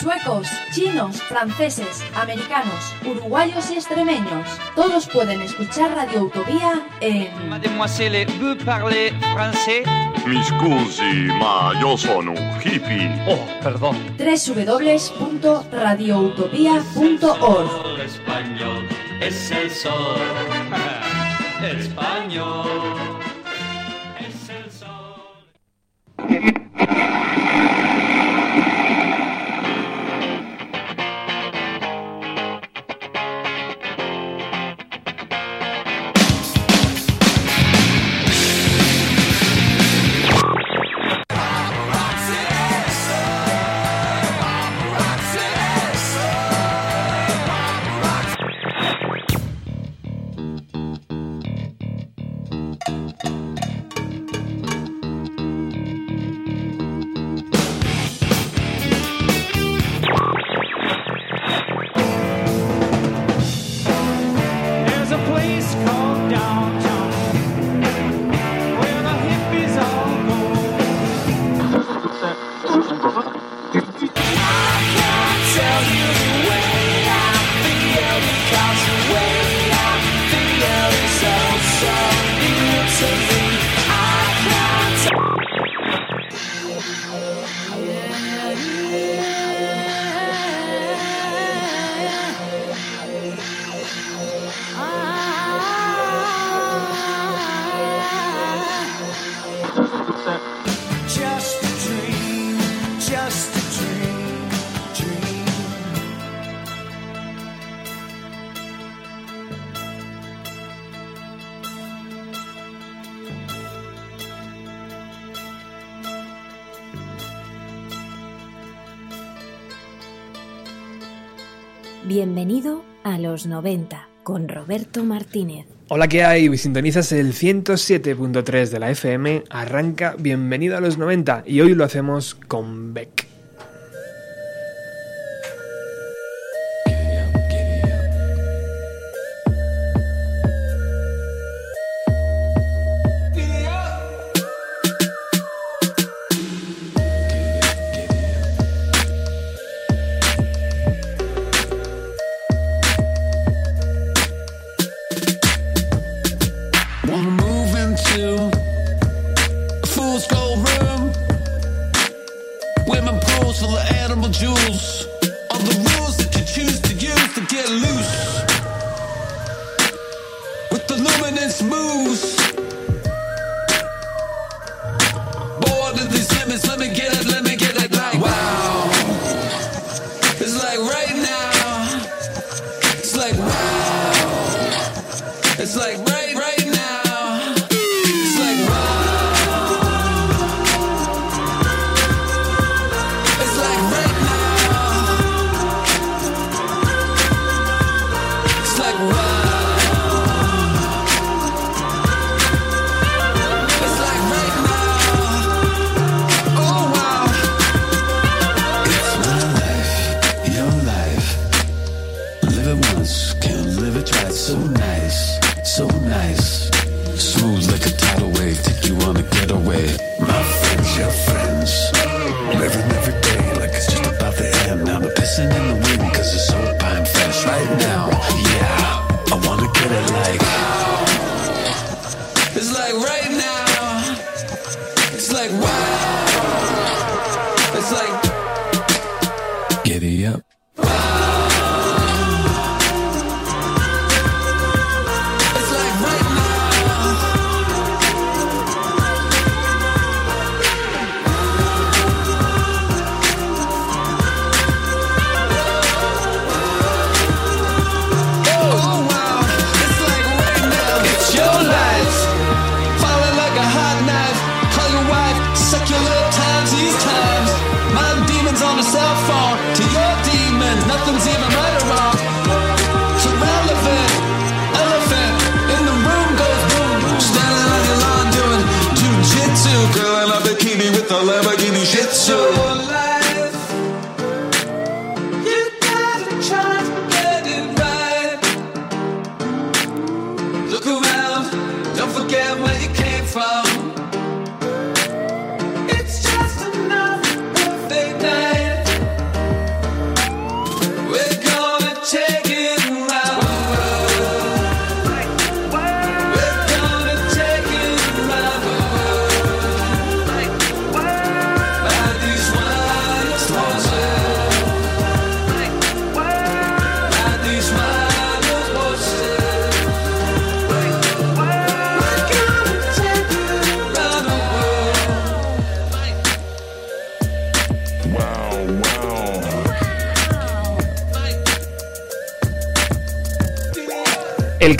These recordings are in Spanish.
Suecos, chinos, franceses, americanos, uruguayos y extremeños. Todos pueden escuchar Radio Utopía en. Mademoiselle, ¿vous parlez français? Mi scusi, ma yo sono un hippie. Oh, perdón. www.radioutopía.org Español es el sol. Español. 90 con Roberto Martínez. Hola, ¿qué hay? Sintonizas el 107.3 de la FM, arranca Bienvenido a los 90 y hoy lo hacemos con Beck.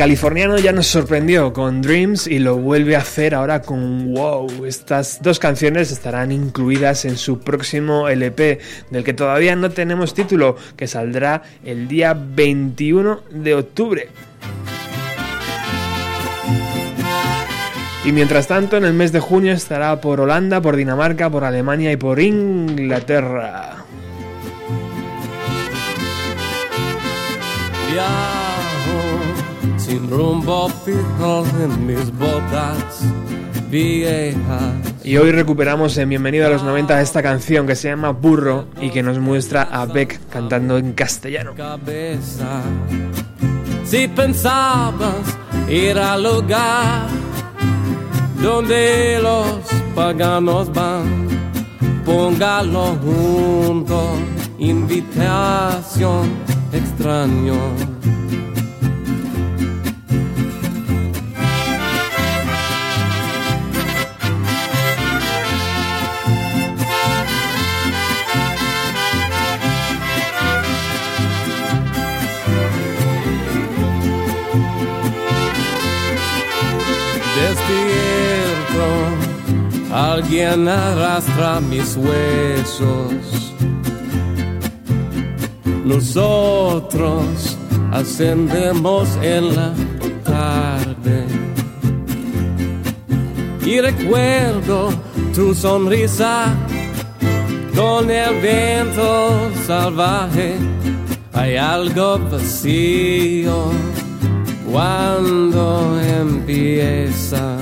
Californiano ya nos sorprendió con Dreams y lo vuelve a hacer ahora con Wow. Estas dos canciones estarán incluidas en su próximo LP, del que todavía no tenemos título, que saldrá el día 21 de octubre. Y mientras tanto, en el mes de junio estará por Holanda, por Dinamarca, por Alemania y por Inglaterra. Rumbo fijo en mis botas viejas. Y hoy recuperamos en Bienvenido a los 90 esta canción que se llama Burro y que nos muestra a Beck cantando en castellano. cabeza. Si pensabas ir al lugar donde los paganos van, póngalo junto, invitación extraño. Alguien arrastra mis huesos. Nosotros ascendemos en la tarde. Y recuerdo tu sonrisa con el viento salvaje. Hay algo vacío cuando empieza.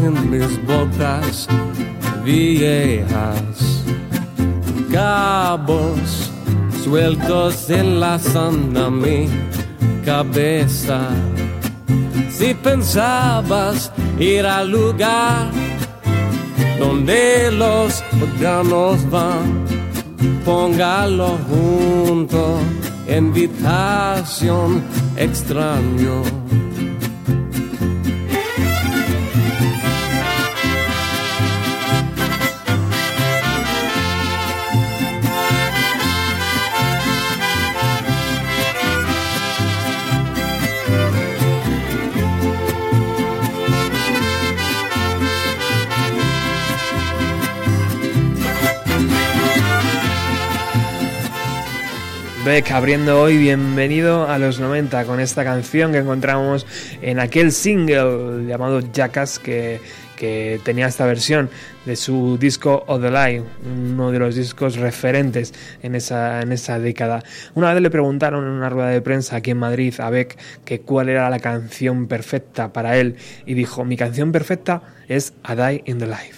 En mis botas viejas. Cabos sueltos enlazan a mi cabeza. Si pensabas ir al lugar donde los órganos van, póngalo junto, invitación extraño. Beck abriendo hoy Bienvenido a los 90 con esta canción que encontramos en aquel single llamado Jackass que, que tenía esta versión de su disco Of the Lie, uno de los discos referentes en esa, en esa década. Una vez le preguntaron en una rueda de prensa aquí en Madrid a Beck que cuál era la canción perfecta para él y dijo, mi canción perfecta es A Die in the Life.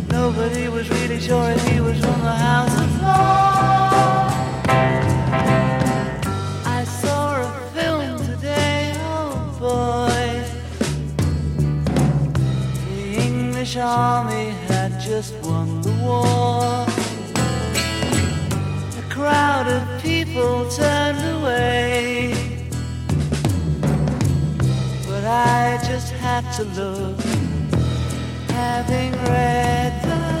Nobody was really sure if he was from the House of Lords. I saw a film today, oh boy. The English army had just won the war. A crowd of people turned away. But I just had to look, Having read the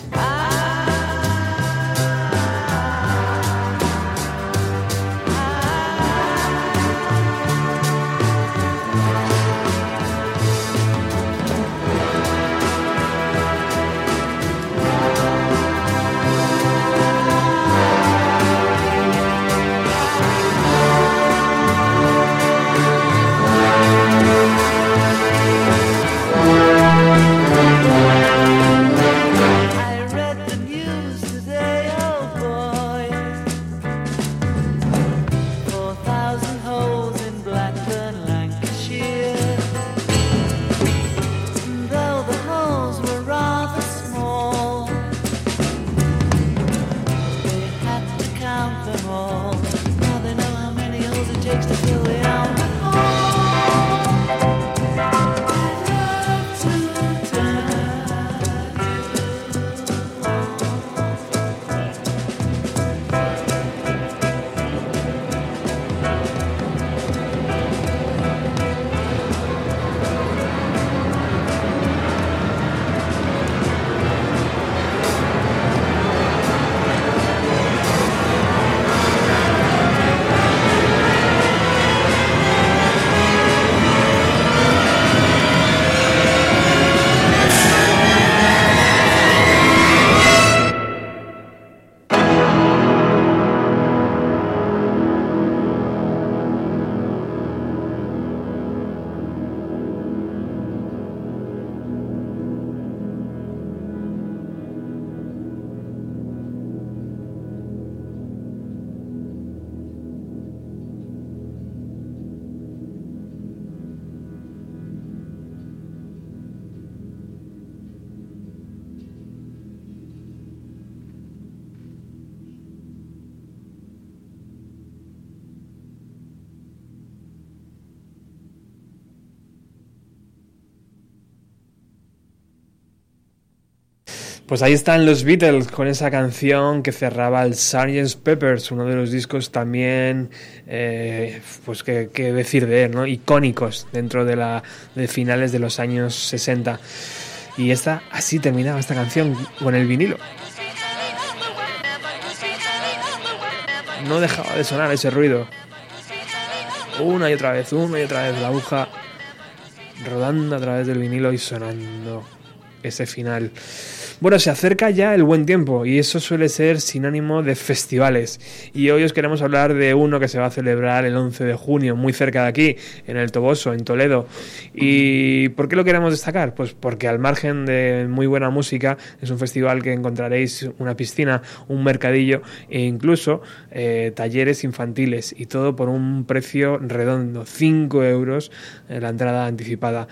Pues ahí están los Beatles con esa canción que cerraba el Sgt. Peppers, uno de los discos también, eh, pues que decir de él, ¿no? Icónicos dentro de la finales de los años 60. Y esta, así terminaba esta canción con el vinilo. No dejaba de sonar ese ruido. Una y otra vez, una y otra vez la aguja rodando a través del vinilo y sonando ese final. Bueno, se acerca ya el buen tiempo y eso suele ser sinónimo de festivales. Y hoy os queremos hablar de uno que se va a celebrar el 11 de junio, muy cerca de aquí, en el Toboso, en Toledo. ¿Y por qué lo queremos destacar? Pues porque al margen de muy buena música, es un festival que encontraréis una piscina, un mercadillo e incluso eh, talleres infantiles y todo por un precio redondo, 5 euros en la entrada anticipada.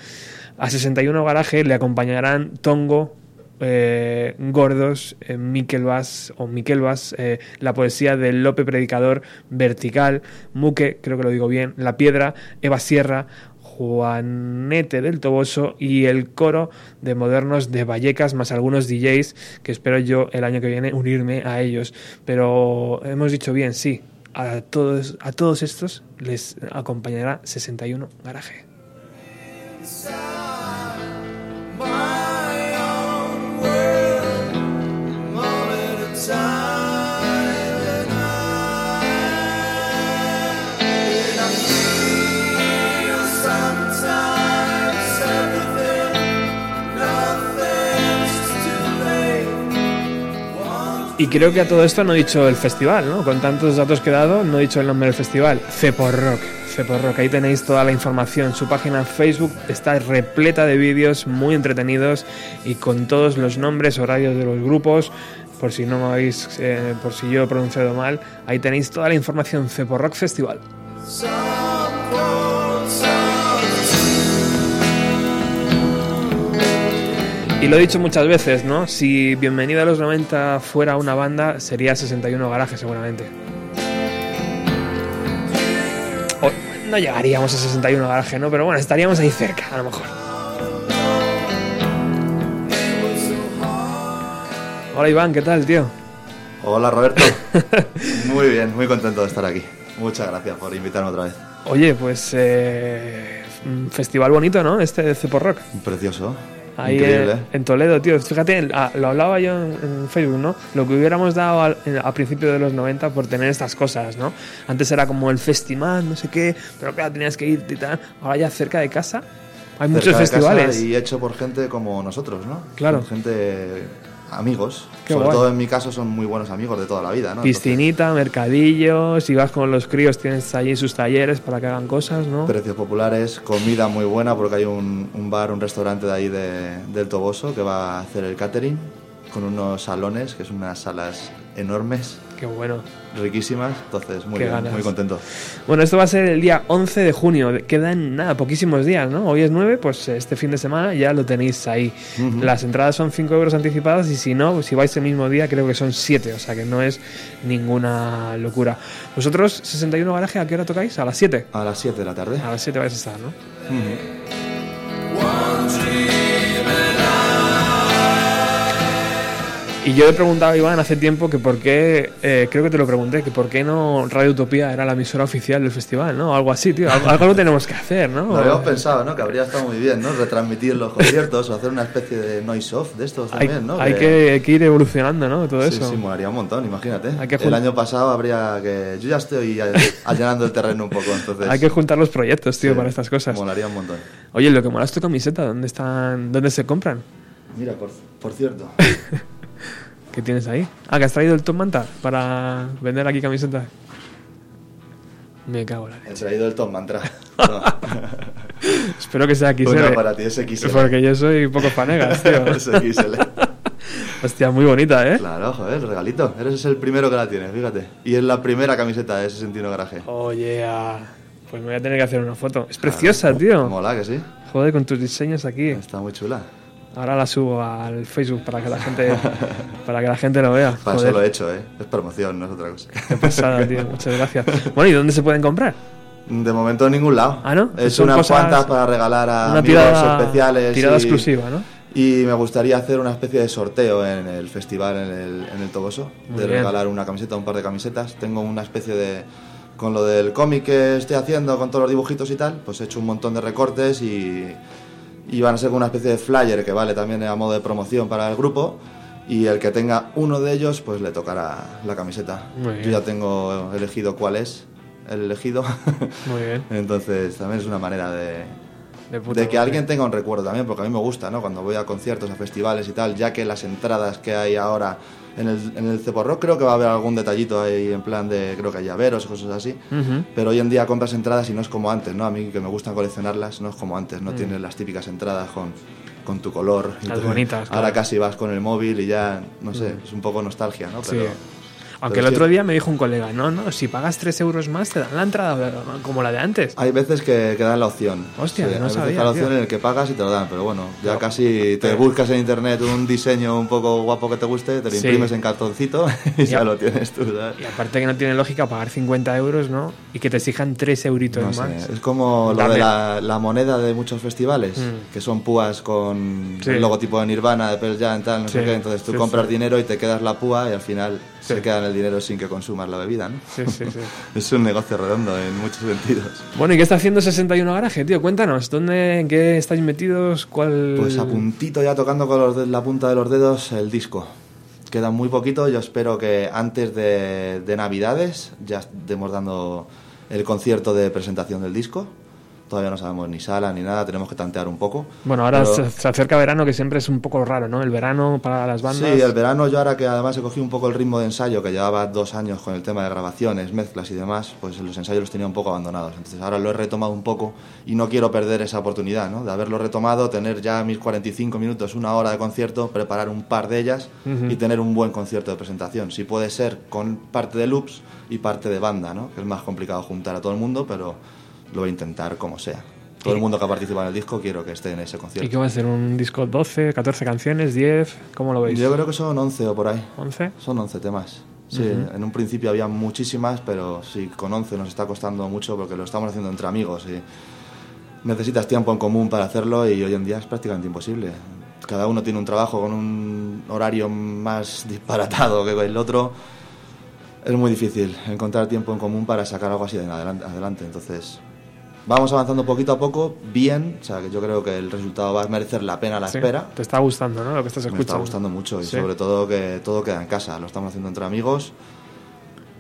A 61 garaje le acompañarán Tongo, eh, Gordos, eh, Miquel Vaz o Miquel Vaz, eh, la poesía de Lope Predicador, Vertical, Muque, creo que lo digo bien, La Piedra, Eva Sierra, Juanete del Toboso y el coro de modernos de Vallecas, más algunos DJs que espero yo el año que viene unirme a ellos. Pero hemos dicho bien, sí, a todos, a todos estos les acompañará 61 Garaje. Y creo que a todo esto no he dicho el festival, ¿no? Con tantos datos que he dado, no he dicho el nombre del festival. Cepor Rock. Ahí tenéis toda la información. Su página Facebook está repleta de vídeos muy entretenidos y con todos los nombres, horarios de los grupos. Por si no me habéis, eh, por si yo he pronunciado mal, ahí tenéis toda la información. Cepor Rock Festival. Y lo he dicho muchas veces, ¿no? Si Bienvenido a los 90 fuera una banda, sería 61 Garaje seguramente. O- no llegaríamos a 61 Garaje, ¿no? Pero bueno, estaríamos ahí cerca, a lo mejor. Hola Iván, ¿qué tal, tío? Hola Roberto. muy bien, muy contento de estar aquí. Muchas gracias por invitarme otra vez. Oye, pues eh, festival bonito, ¿no? Este de Cepor Rock. Precioso. Ahí Increíble. en, en Toledo, tío. Fíjate, lo hablaba yo en, en Facebook, ¿no? Lo que hubiéramos dado al, a principios de los 90 por tener estas cosas, ¿no? Antes era como el festival, no sé qué, pero claro, tenías que irte y tal. Ahora ya cerca de casa hay muchos Cerca de casa festivales. Y hecho por gente como nosotros, ¿no? Claro. Gente amigos. Qué Sobre guay. todo en mi caso son muy buenos amigos de toda la vida, ¿no? Piscinita, mercadillo, si vas con los críos tienes allí sus talleres para que hagan cosas, ¿no? Precios populares, comida muy buena porque hay un, un bar, un restaurante de ahí de- del Toboso que va a hacer el catering con unos salones, que son unas salas enormes, Qué bueno. riquísimas. Entonces, muy Qué bien, ganas. muy contento. Bueno, esto va a ser el día 11 de junio. Quedan nada, poquísimos días, ¿no? Hoy es 9, pues este fin de semana ya lo tenéis ahí. Las entradas son 5 euros anticipadas y si no, si vais el mismo día, creo que son 7, o sea que no es ninguna locura. ¿Vosotros, 61 garaje, a qué hora tocáis? ¿A las 7? A las 7 de la tarde. A las 7 vais a estar, ¿no? Y yo le preguntaba a Iván hace tiempo que por qué, eh, creo que te lo pregunté, que por qué no Radio Utopía era la emisora oficial del festival, ¿no? Algo así, tío. Algo, algo lo tenemos que hacer, ¿no? Lo habíamos pensado, ¿no? Que habría estado muy bien, ¿no? Retransmitir los conciertos o hacer una especie de noise off de estos Hay, también, ¿no? hay que, hay que ir evolucionando, ¿no? Todo sí, eso. sí, molaría un montón, imagínate. Hay que el año pasado habría que... Yo ya estoy allanando el terreno un poco, entonces... Hay que juntar los proyectos, tío, Sí, para estas cosas. Molaría un montón. Oye, lo que mola es tu camiseta, ¿dónde están, dónde se compran? Mira, por, por cierto, ¿Qué tienes ahí? Ah, que has traído el Top Manta para vender aquí camisetas. Me cago en la he leche. traído el Tom Mantra. No. Espero que sea XL. Una para ti, es XL. Porque yo soy poco fanegas, tío. Es XL. Hostia, muy bonita, ¿eh? Claro, joder, el regalito. Eres el primero que la tiene, fíjate. Y es la primera camiseta de 61 Garaje. Oye, ah, pues me voy a tener que hacer una foto. Es preciosa, tío. Mola, que sí. Joder, con tus diseños aquí. Está muy chula. Ahora la subo al Facebook para que la gente, para que la gente lo vea. Para eso lo he hecho, ¿eh? Es promoción, no es otra cosa. Qué pasada, tío. Muchas gracias. Bueno, ¿y dónde se pueden comprar? De momento en ningún lado. Ah, ¿no? Son unas cuantas para regalar a Una amigos tirada, especiales. tirada y- exclusiva, ¿no? Y me gustaría hacer una especie de sorteo en el festival en el, en el Toboso. Muy de bien. regalar una camiseta, un par de camisetas. Tengo una especie de... Con lo del cómic que estoy haciendo, con todos los dibujitos y tal, pues he hecho un montón de recortes y, y van a ser una especie de flyer que vale también a modo de promoción para el grupo. Y el que tenga uno de ellos, pues le tocará la camiseta. Yo ya tengo elegido cuál es el elegido. Muy bien. Entonces también es una manera de, De, de que alguien tenga un recuerdo también, porque a mí me gusta, ¿no? Cuando voy a conciertos, a festivales y tal, ya que las entradas que hay ahora en el, en el Ceporrock creo que va a haber algún detallito ahí en plan de, creo que hay llaveros, cosas así. Pero hoy en día compras entradas y no es como antes, ¿no? A mí que me gustan coleccionarlas, no es como antes, no Mm. tienes las típicas entradas con, con tu color. y Las bonitas, Ahora claro. casi vas con el móvil y ya, no sé, Mm. es un poco nostalgia, ¿no? Sí. Aunque el sí. otro día me dijo un colega, no, no, si pagas 3 euros más te dan la entrada como la de antes. Hay veces que, que dan la opción. Hostia, no hay veces sabía, que dan la opción en el que pagas y te lo dan, pero bueno, ya No. casi te buscas en internet un diseño un poco guapo que te guste, te lo Sí. imprimes en cartoncito y Ya. ya lo tienes tú, ¿sabes? Y aparte que no tiene lógica pagar 50 euros, ¿no? Y que te exijan 3 euritos No sé, más. es como lo Dame. de la, la moneda de muchos festivales, Mm. que son púas con Sí. el logotipo de Nirvana, de Pearl Jam, tal, no sé Sí, qué. Entonces tú sí, compras sí. dinero y te quedas la púa y al final Sí. se queda en el dinero sin que consumas la bebida, ¿no? Sí, sí, sí. es un negocio redondo en muchos sentidos. Bueno, ¿y qué está haciendo 61 Garaje, tío? Cuéntanos, ¿dónde, en qué estáis metidos? ¿Cuál...? Pues a puntito ya tocando con los la punta de los dedos el disco. Queda muy poquito, yo espero que antes de, de Navidades ya estemos dando el concierto de presentación del disco, Todavía no sabemos ni sala ni nada, tenemos que tantear un poco. Bueno, ahora Pero- se, acerca verano, que siempre es un poco raro, ¿no? El verano para las bandas. Sí, el verano yo ahora que además he cogido un poco el ritmo de ensayo, que llevaba dos años con el tema de grabaciones, mezclas y demás, pues los ensayos los tenía un poco abandonados. Entonces ahora lo he retomado un poco y no quiero perder esa oportunidad, ¿no? De haberlo retomado, tener ya mis 45 minutos, una hora de concierto, preparar un par de ellas Ujú. y tener un buen concierto de presentación. Si puede ser con parte de loops y parte de banda, ¿no? Que es más complicado juntar a todo el mundo, pero lo voy a intentar como sea. Todo el mundo que ha participado en el disco quiero que esté en ese concierto. ¿Y qué va a ser? ¿Un disco 12, 14 canciones, 10? ¿Cómo lo veis? Yo creo que son 11 o por ahí. ¿11? Son 11 temas. Sí, Ujú. en un principio había muchísimas, pero sí, con 11 nos está costando mucho porque lo estamos haciendo entre amigos y necesitas tiempo en común para hacerlo y hoy en día es prácticamente imposible. Cada uno tiene un trabajo con un horario más disparatado que el otro. Es muy difícil encontrar tiempo en común para sacar algo así de adelante. Entonces, vamos avanzando poquito a poco, bien. O sea, que yo creo que el resultado va a merecer la pena la Sí. espera. ¿Te está gustando, no? Lo que estás Me escuchando. está gustando mucho y Sí. sobre todo que todo queda en casa, lo estamos haciendo entre amigos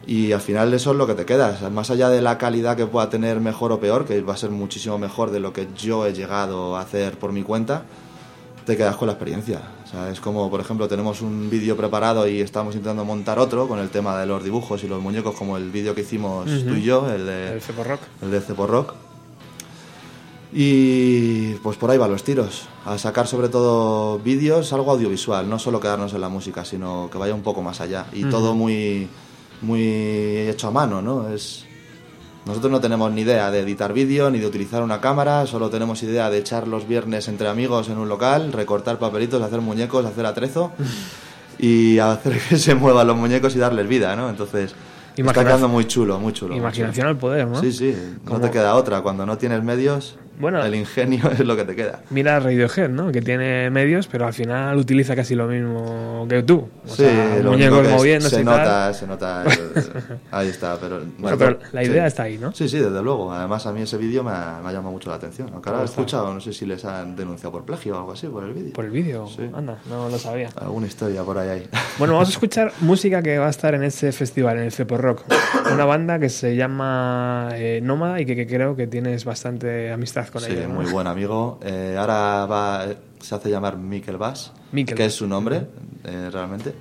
y al final eso es lo que te queda, O sea, más allá de la calidad que pueda tener mejor o peor, que va a ser muchísimo mejor de lo que yo he llegado a hacer por mi cuenta, te quedas con la experiencia. O sea, es como, por ejemplo, tenemos un vídeo preparado y estamos intentando montar otro con el tema de los dibujos y los muñecos, como el vídeo que hicimos tú y yo, el de El Rock. el de Cepo Rock. Y pues por ahí van los tiros. A sacar sobre todo vídeos, algo audiovisual, no solo quedarnos en la música, sino que vaya un poco más allá. Y Ujú. todo muy, muy hecho a mano, ¿no? Es, nosotros no tenemos ni idea de editar vídeo ni de utilizar una cámara, solo tenemos idea de echar los viernes entre amigos en un local, recortar papelitos, hacer muñecos, hacer atrezo y hacer que se muevan los muñecos y darles vida, ¿no? Entonces, está quedando muy chulo, muy chulo. Imaginación al poder, ¿no? Sí, sí, no Como- te queda otra. Cuando no tienes medios, Bueno. el ingenio es lo que te queda. Mira Radiohead, ¿no? Que tiene medios, pero al final utiliza casi lo mismo que tú. O sí, sea, lo único que es- se y tal. nota, se nota. ahí está, pero... Bueno, pero la idea está ahí, ¿no? Sí, sí, desde luego. Además, a mí ese vídeo me ha, me ha llamado mucho la atención. Aunque ahora he escuchado, no sé si les han denunciado por plagio o algo así por el vídeo. Por el vídeo. Sí. Anda, no lo sabía. Alguna historia por ahí hay. Bueno, vamos a escuchar música que va a estar en ese festival, en el Cepo Rock. Una banda que se llama eh, Nómada y que, que creo que tienes bastante amistad con sí, ella. ¿no? muy buen amigo. Eh, ahora va, se hace llamar Mikel Bass, Mikel que Bass. es su nombre, eh, realmente.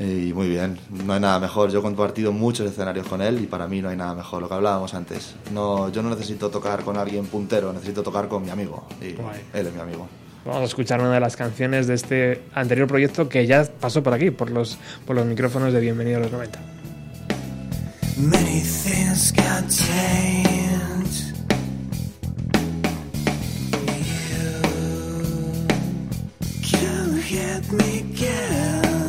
Y muy bien, no hay nada mejor. Yo he compartido muchos escenarios con él y para mí no hay nada mejor. Lo que hablábamos antes. No, yo no necesito tocar con alguien puntero, necesito tocar con mi amigo. Y Guay. él es mi amigo. Vamos a escuchar una de las canciones de este anterior proyecto que ya pasó por aquí, por los, por los micrófonos de Bienvenido a los 90. Many had me again.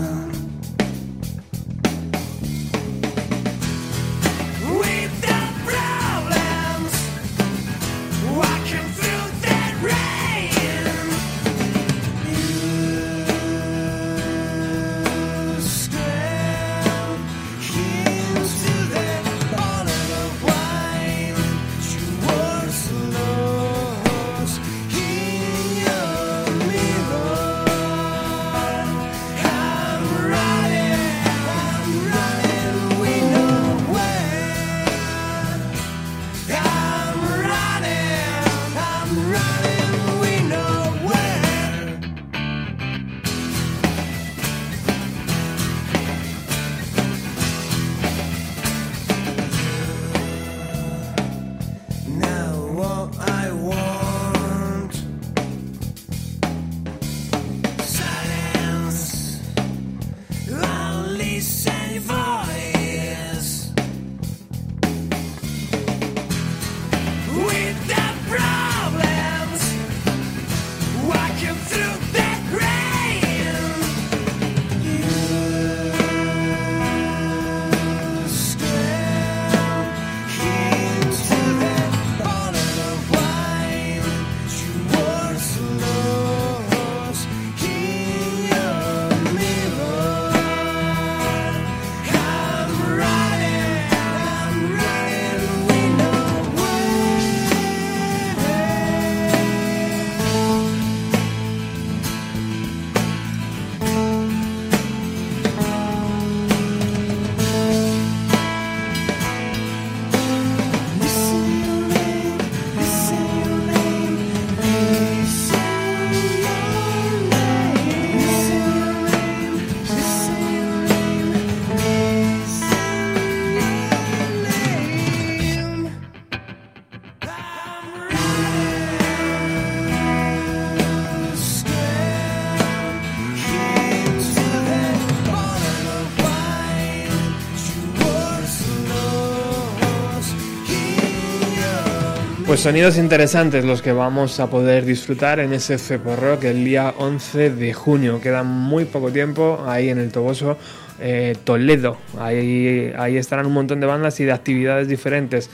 Sonidos interesantes los que vamos a poder disfrutar en ese Rock el día 11 de junio. Queda muy poco tiempo ahí en el Toboso eh, Toledo. Ahí, ahí estarán un montón de bandas y de actividades diferentes.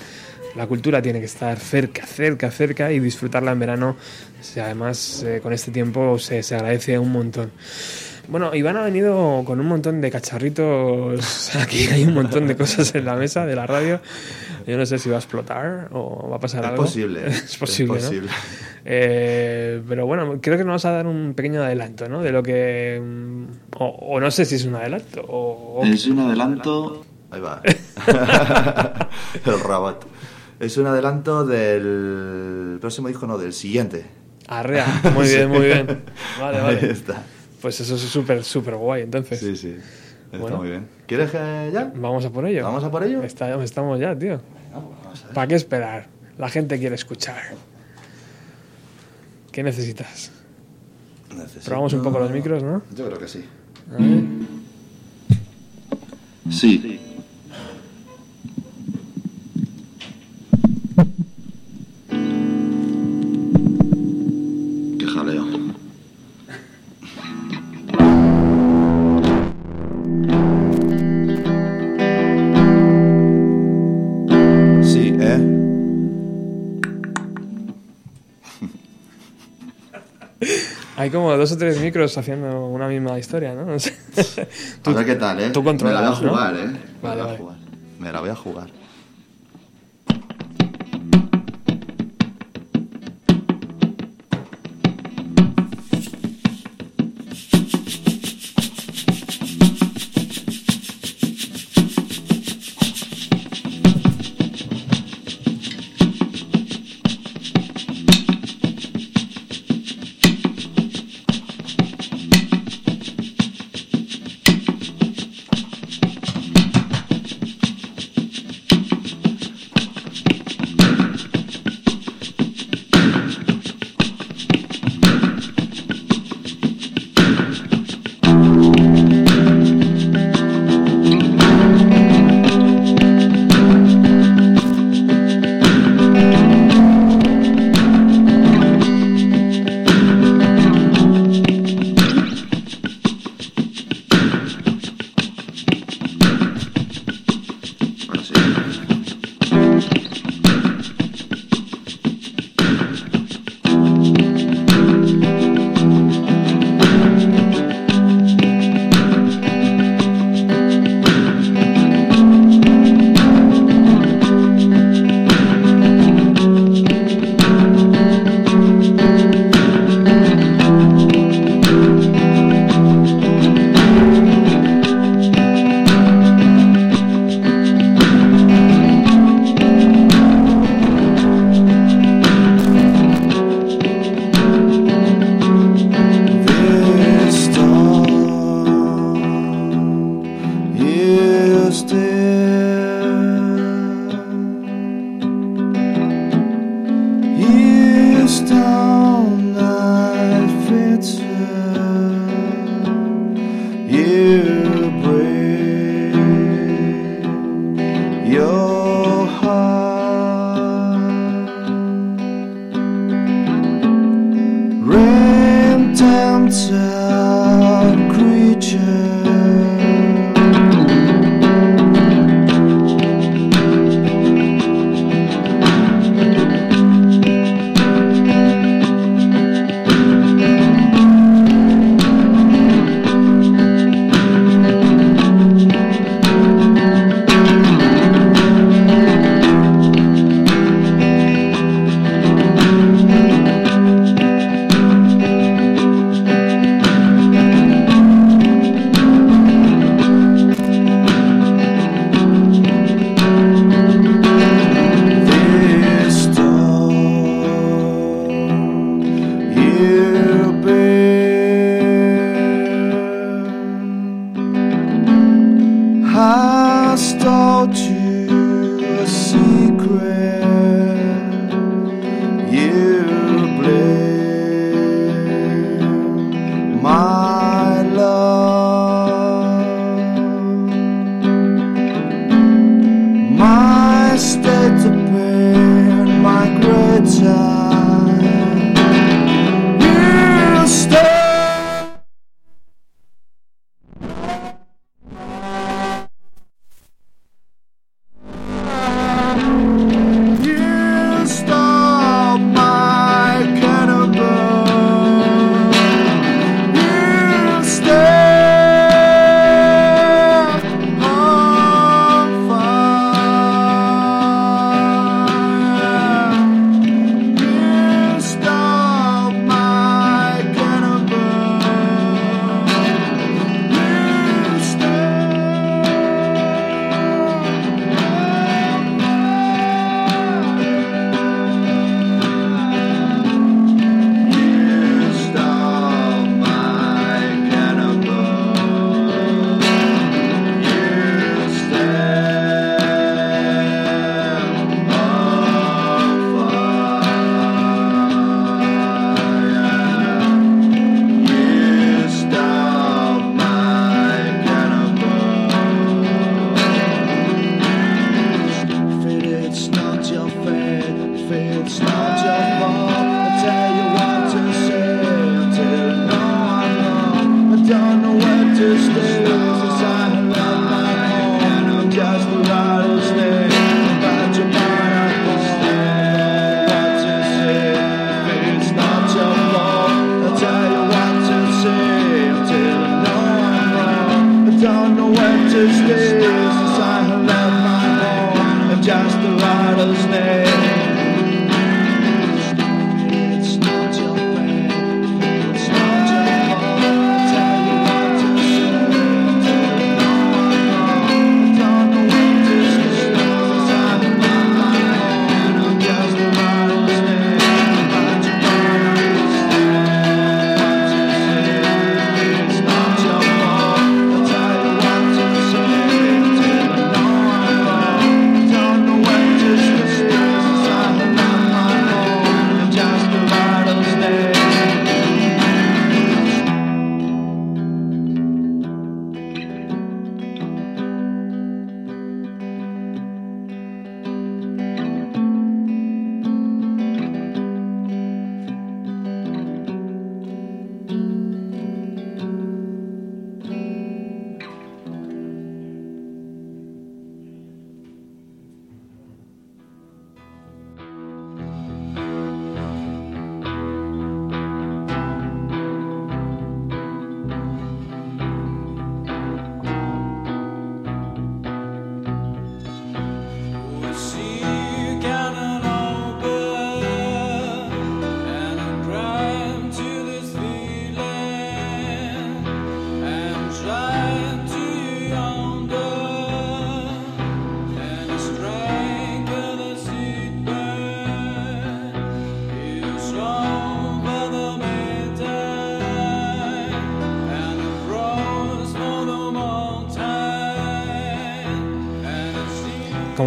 La cultura tiene que estar cerca, cerca, cerca y disfrutarla en verano. Además, eh, con este tiempo se, se agradece un montón. Bueno, Iván ha venido con un montón de cacharritos. Aquí hay un montón de cosas en la mesa de la radio. Yo no sé si va a explotar o va a pasar Es algo. posible, Es posible. es ¿no? posible. Eh, pero bueno, creo que nos vas a dar un pequeño adelanto, ¿no? De lo que. mm, O, o no sé si es un adelanto. O, o- Es un adelanto. Ahí va. el robot. Es un adelanto del próximo disco, no, del siguiente. Arrea. Muy bien, muy bien. Vale, Ahí vale. está. Pues eso es súper, súper guay, entonces. Sí, sí. Está Bueno. muy bien. ¿Quieres que ya? Vamos a por ello. ¿Vamos a por ello? Está- estamos ya, tío. ¿Para qué esperar? La gente quiere escuchar. ¿Qué necesitas? Necesito- Probamos un poco los micros, ¿no? Yo creo que sí. A ver. Sí. Qué Hay como dos o tres micros haciendo una misma historia, ¿no? No sé. A ver qué tal, ¿eh? Tú controlas, Me la voy a ¿no? jugar, ¿eh? Me Vale, la voy a vale. jugar. Me la voy a jugar.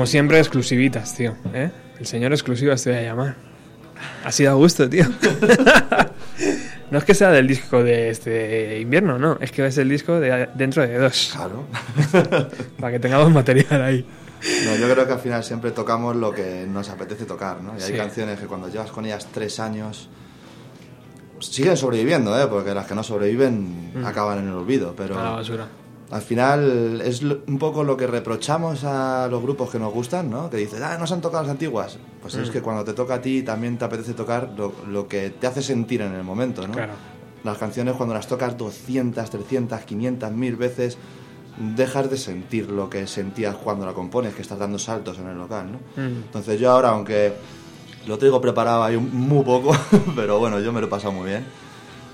Siempre, exclusivitas, tío. ¿eh? El señor exclusivas te voy a llamar. Ha sido a gusto, tío. no es que sea del disco de este invierno, no. Es que es el disco de dentro de dos. Claro. Para que tengamos material ahí. No, yo creo que al final siempre tocamos lo que nos apetece tocar, ¿no? Y hay Sí. canciones que cuando llevas con ellas tres años siguen sobreviviendo, ¿eh? Porque las que no sobreviven Mm. acaban en el olvido, pero A la basura. Al final es un poco lo que reprochamos a los grupos que nos gustan, ¿no? Que dices, ah, no se han tocado las antiguas. Pues es Mm. que cuando te toca a ti también te apetece tocar lo, lo que te hace sentir en el momento, ¿no? Claro. Las canciones cuando las tocas 200, 300, 500, 1000 veces dejas de sentir lo que sentías cuando la compones, que estás dando saltos en el local, ¿no? Mm. Entonces yo ahora, aunque lo tengo preparado ahí muy poco, pero bueno, yo me lo he pasado muy bien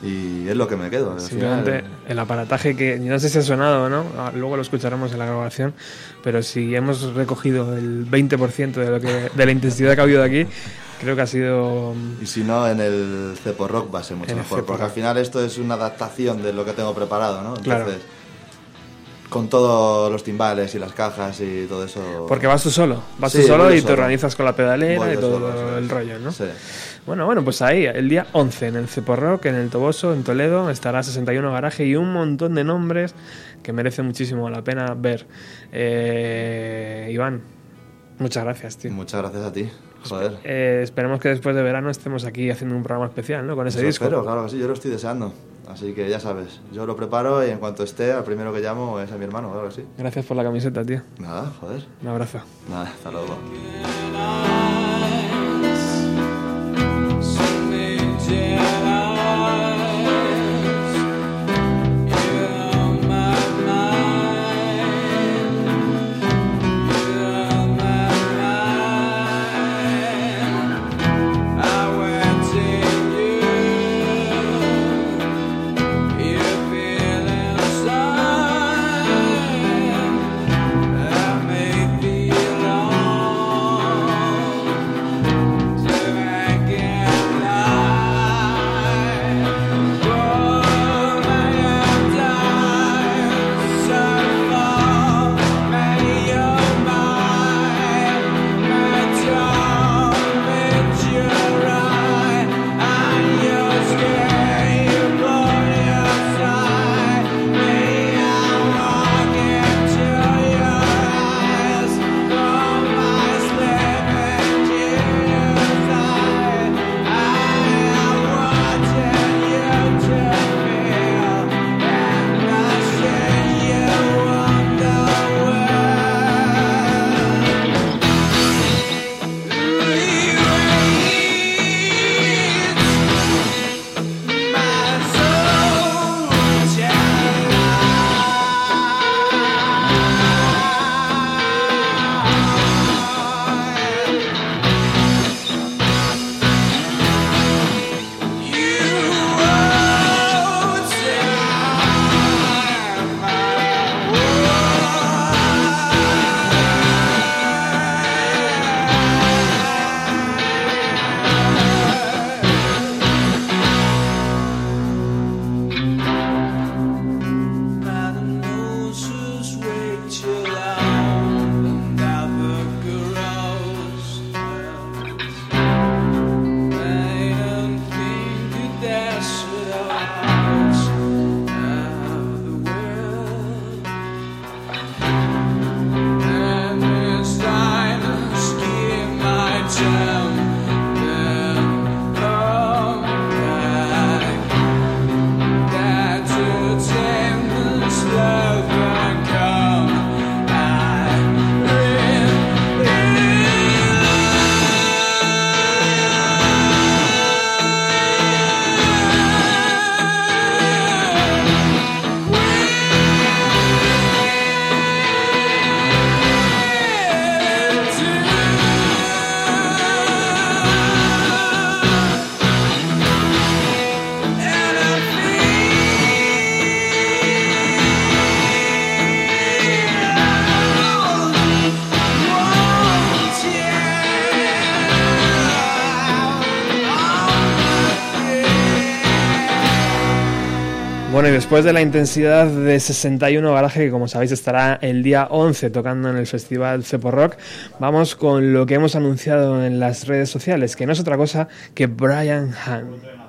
y es lo que me quedo. Simplemente final. el aparataje que no sé si ha sonado o no, ah, luego lo escucharemos en la grabación, pero si hemos recogido el 20% de, lo que, de la intensidad que ha habido aquí, creo que ha sido... mm, Y si no, en el Cepo Rock va a ser mucho mejor, porque al final esto es una adaptación de lo que tengo preparado, ¿no? Entonces, Claro. Con todos los timbales y las cajas y todo eso. Porque vas tú solo, vas Sí, tú solo y yo te solo. organizas con la pedalera Voy y todo solo, el rollo, ¿no? Sí. Bueno, bueno, pues ahí, el día 11 en el Cepo Rock, en el Toboso, en Toledo, estará 61 Garaje y un montón de nombres que merece muchísimo la pena ver. Eh, Iván, muchas gracias, tío. Muchas gracias a ti. Joder. Eh, esperemos que después de verano estemos aquí haciendo un programa especial, ¿no? Con ese Eso disco. espero, claro que sí, yo lo estoy deseando. Así que ya sabes, yo lo preparo y en cuanto esté, al primero que llamo es a mi hermano, claro que sí. Gracias por la camiseta, tío. Nada, joder. Un abrazo. Nada, hasta luego. Después de la intensidad de 61 Garaje, que como sabéis estará el día 11 tocando en el festival Cepo Rock, vamos con lo que hemos anunciado en las redes sociales, que no es otra cosa que Brian Han.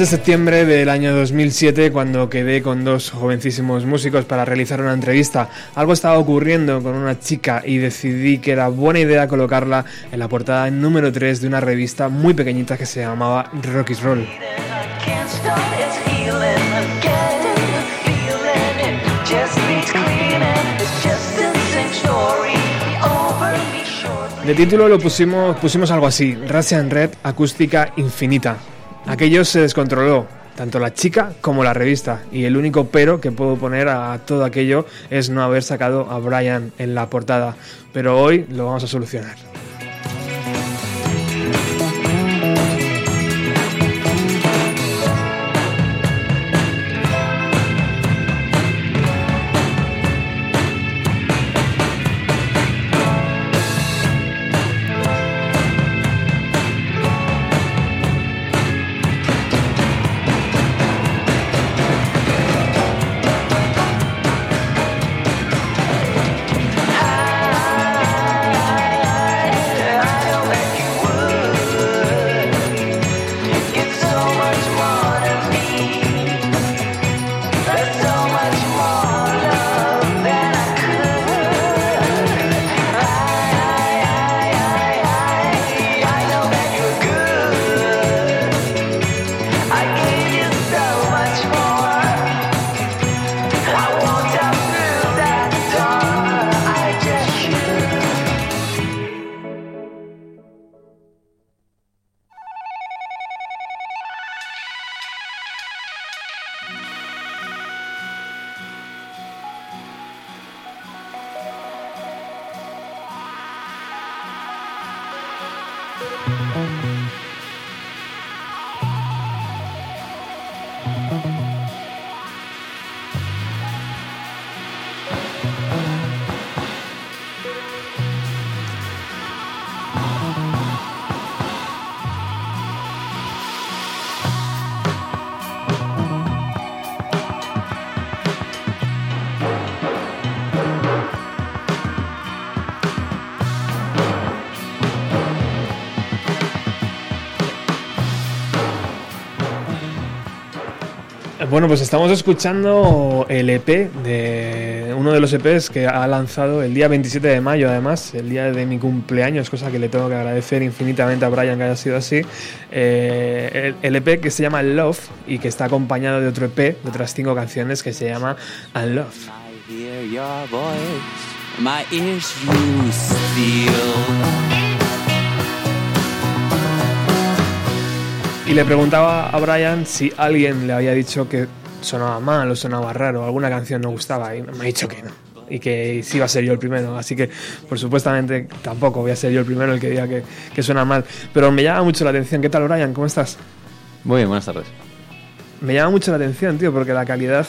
De septiembre del año 2007 cuando quedé con dos jovencísimos músicos para realizar una entrevista. Algo estaba ocurriendo con una chica y decidí que era buena idea colocarla en la portada número 3 de una revista muy pequeñita que se llamaba Rock is Roll. De título lo pusimos, pusimos algo así, Russian Red Acústica Infinita. Aquello se descontroló, tanto la chica como la revista, y el único pero que puedo poner a todo aquello es no haber sacado a Brian en la portada, pero hoy lo vamos a solucionar. Bueno, pues estamos escuchando el EP de uno de los EPs que ha lanzado el día 27 de mayo, además, el día de mi cumpleaños, cosa que le tengo que agradecer infinitamente a Brian que haya sido así. Eh, el, EP que se llama Love y que está acompañado de otro EP, de otras cinco canciones que se llama Unlove. I hear your voice. Y le preguntaba a Brian si alguien le había dicho que sonaba mal o sonaba raro, alguna canción no gustaba, y me ha dicho que no. Y que sí iba a ser yo el primero, así que por supuestamente tampoco voy a ser yo el primero el que diga que, que suena mal. Pero me llama mucho la atención. ¿Qué tal, Brian? ¿Cómo estás? Muy bien, buenas tardes. Me llama mucho la atención, tío, porque la calidad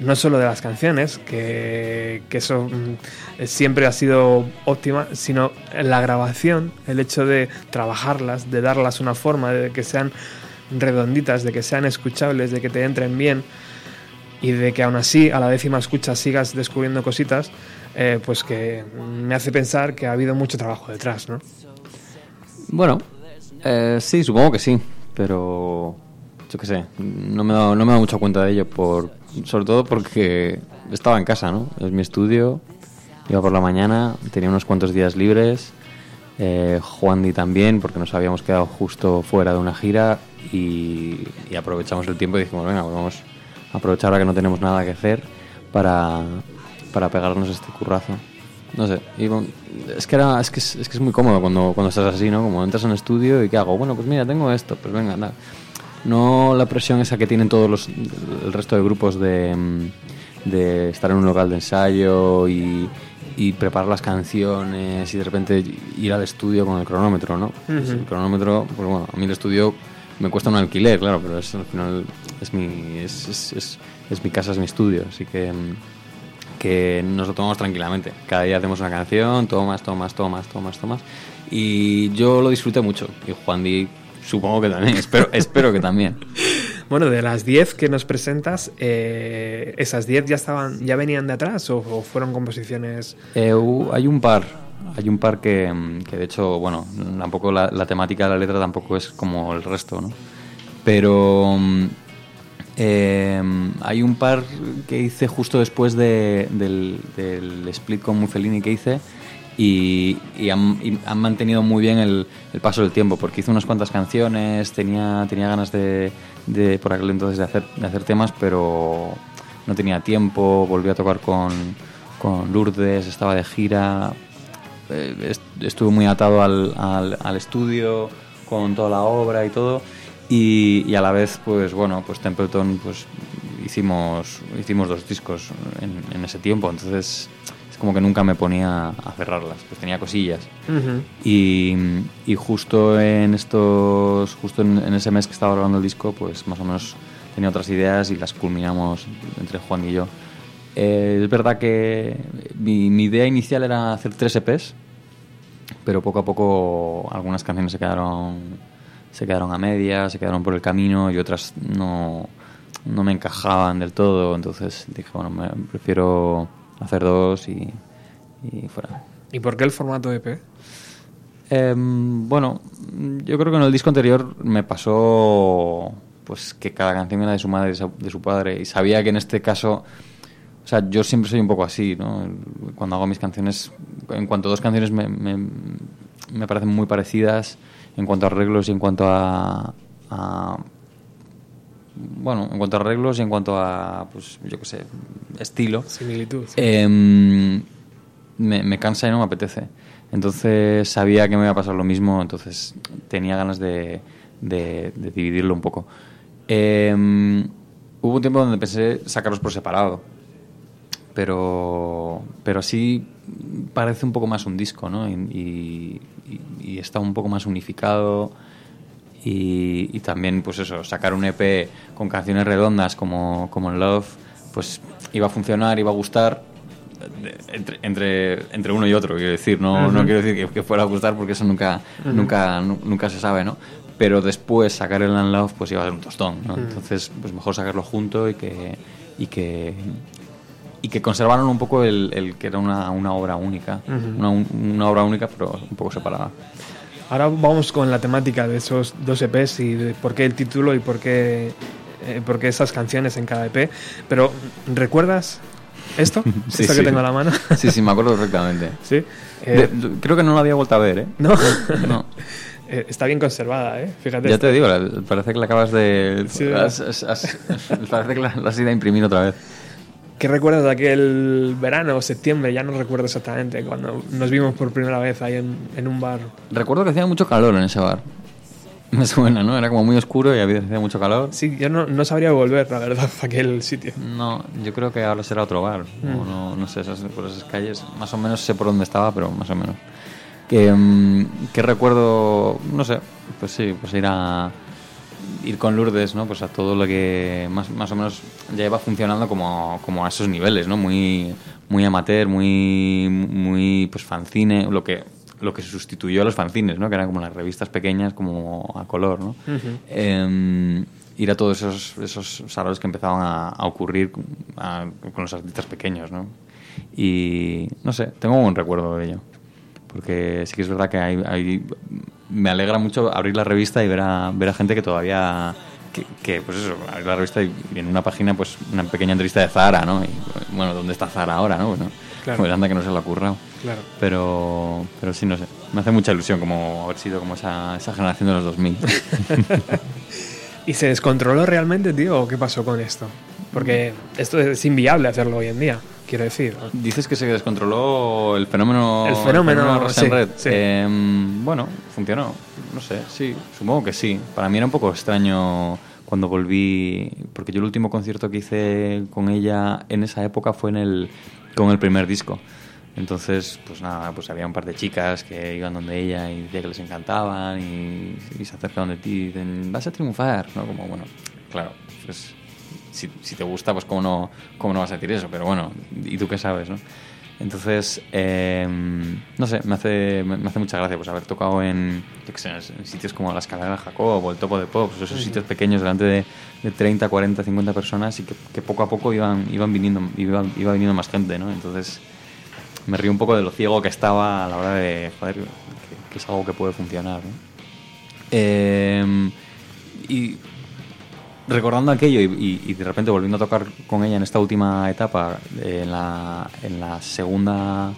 no solo de las canciones, que, que eso mm, siempre ha sido óptima, sino la grabación, el hecho de trabajarlas, de darlas una forma, de que sean redonditas, de que sean escuchables, de que te entren bien y de que aún así a la décima escucha sigas descubriendo cositas, eh, pues que me hace pensar que ha habido mucho trabajo detrás, ¿no? Bueno, Eh, sí, supongo que sí, pero yo qué sé, no me dado, no me he dado mucha cuenta de ello, por, sobre todo porque estaba en casa, ¿no? Es mi estudio, iba por la mañana, tenía unos cuantos días libres, eh, Juan Di también, porque nos habíamos quedado justo fuera de una gira y, aprovechamos el tiempo y dijimos, venga, pues vamos a aprovechar ahora que no tenemos nada que hacer para, para pegarnos este currazo. No sé, es que era, es muy cómodo cuando, cuando estás así, ¿no? Como entras en el estudio y ¿qué hago? Bueno, pues mira, tengo esto, pues venga, nada. No la presión esa que tienen todos los, el resto de grupos de, mm, de estar en un local de ensayo y, y preparar las canciones y de repente ir al estudio con el cronómetro, ¿no? Pues el cronómetro, pues bueno, a mí el estudio me cuesta un alquiler, claro, pero es, al final es mi, es, es, es- es mi casa, es mi estudio, así que, mm, que nos lo tomamos tranquilamente. Cada día hacemos una canción, tomas, tomas, tomas, tomas, tomas. Y yo lo disfruté mucho. Y Juan Di, supongo que también, espero, espero que también. Bueno, de las 10 que nos presentas, eh, ¿esas 10 ya estaban, ya venían de atrás o, o fueron composiciones? Eh, hay un par, hay un par que, que de hecho, bueno, tampoco la, la temática de la letra tampoco es como el resto, ¿no? Pero mm, eh, hay un par que hice justo después de- del, del split con Mussolini que hice y, y han, y han mantenido muy bien el, el paso del tiempo porque hice unas cuantas canciones, tenía, tenía ganas de, de por aquel entonces de hacer, de hacer temas, pero no tenía tiempo, volví a tocar con, con Lourdes, estaba de gira, eh, est- estuve muy atado al, al- al estudio con toda la obra y todo y, y a la vez pues bueno pues Templeton pues hicimos hicimos dos discos en, en ese tiempo entonces es como que nunca me ponía a cerrarlas pues tenía cosillas. Ujú. y, y justo en estos justo en, en ese mes que estaba grabando el disco pues más o menos tenía otras ideas y las culminamos entre Juan y yo. Eh, es verdad que mi, mi idea inicial era hacer tres EPs pero poco a poco algunas canciones se quedaron se quedaron a medias se quedaron por el camino y otras no no me encajaban del todo. Entonces dije bueno me, prefiero hacer dos y, y fuera ¿Y por qué el formato EP? Em, bueno, yo creo que en el disco anterior me pasó pues que cada canción era de su madre de su padre y sabía que en este caso, o sea, yo siempre soy un poco así, ¿no? Cuando hago mis canciones, en cuanto a dos canciones me, me, me parecen muy parecidas en cuanto a arreglos y en cuanto a, a- bueno, en cuanto a arreglos y en cuanto a, pues, yo qué sé, estilo. Similitud. Em, me, me cansa y no me apetece. Entonces sabía que me iba a pasar lo mismo, entonces tenía ganas de, de- de dividirlo un poco. Em, hubo un tiempo donde pensé sacarlos por separado, pero, pero así parece un poco más un disco, ¿no? Y, y- y está un poco más unificado. Y, y también, pues eso, sacar un EP con canciones redondas como, como Love, pues iba a funcionar, iba a gustar entre, entre, entre uno y otro, quiero decir. No, no quiero decir que, que fuera a gustar porque eso nunca, nunca, nu- nunca se sabe, ¿no? Pero después sacar el Love, pues iba a ser un tostón, ¿no? Entonces, pues mejor sacarlo junto y que, y que, y que conservaron un poco el, el que era una, una obra única. Una, un- una obra única, pero un poco separada. Ahora vamos con la temática de esos dos EPs y de por qué el título y por qué, eh, por qué esas canciones en cada EP. Pero, ¿recuerdas esto? Sí, esto sí. que tengo en la mano. Sí, sí, me acuerdo perfectamente. Sí. De- Eh, creo que no la había vuelto a ver, ¿eh? No. No. Eh, está bien conservada, ¿eh? Fíjate. Ya te digo, parece que la acabas de... Sí, has- has- has- parece que la, la has ido a imprimir otra vez. ¿Qué recuerdas de aquel verano o septiembre? Ya no recuerdo exactamente, cuando nos vimos por primera vez ahí en, en un bar. Recuerdo que hacía mucho calor en ese bar. Me suena, ¿no? Era como muy oscuro y había hacía mucho calor. Sí, yo no, no sabría volver, la verdad, a aquel sitio. No, yo creo que ahora será otro bar. Mm. O no, no sé, esas, por esas calles. Más o menos sé por dónde estaba, pero más o menos. Que, mm, que recuerdo, no sé, pues sí, pues ir a ir con Lourdes, ¿no? Pues a todo lo que más, más o menos ya iba funcionando como, como a esos niveles, ¿no? Muy, muy amateur, muy, muy pues fanzine, lo que lo que sustituyó a los fanzines, ¿no? Que eran como las revistas pequeñas, como a color, ¿no? Eh, ir a todos esos, esos salones que empezaban a, a ocurrir a- con los artistas pequeños, ¿no? Y no sé, tengo un buen recuerdo de ello. porque sí que es verdad que hay, hay- me alegra mucho abrir la revista y ver a, ver a gente que todavía que, que, pues eso, abrir la revista y, y en una página pues una pequeña entrevista de Zara, ¿no? Y bueno, ¿dónde está Zara ahora, no? Bueno, Claro. pues anda que no se lo ha currado. Claro. Pero, pero sí, no sé. Me hace mucha ilusión como haber sido como esa, esa generación de los 2000. ¿Y se descontroló realmente, tío? ¿O qué pasó con esto? Porque esto es inviable hacerlo hoy en día, quiero decir. Dices que se descontroló el fenómeno. El fenómeno, Russian sí, Red. sí. Em, bueno, funcionó. No sé, sí, supongo que sí. Para mí era un poco extraño cuando volví, porque yo el último concierto que hice con ella en esa época fue en el, con el primer disco. Entonces, pues nada, pues había un par de chicas que iban donde ella y decía que les encantaban y, y se acercaban de ti y dicen, vas a triunfar, ¿no? Como, bueno, claro, pues si, si te gusta, pues cómo no, cómo no vas a decir eso, pero bueno, ¿y tú qué sabes, no? Entonces, eh, no sé, me hace, me hace mucha gracia pues haber tocado en, sé, en sitios como la Escalera Jacob o el Topo de Pop, pues esos sitios pequeños delante de, de 30, 40, 50 personas y que, que poco a poco iban, iban viniendo, iba, iba viniendo más gente, ¿no? Entonces, me río un poco de lo ciego que estaba a la hora de, joder, que, que es algo que puede funcionar, ¿no? Eh, y recordando aquello y, y- de repente volviendo a tocar con ella en esta última etapa, eh, en, la, en la segunda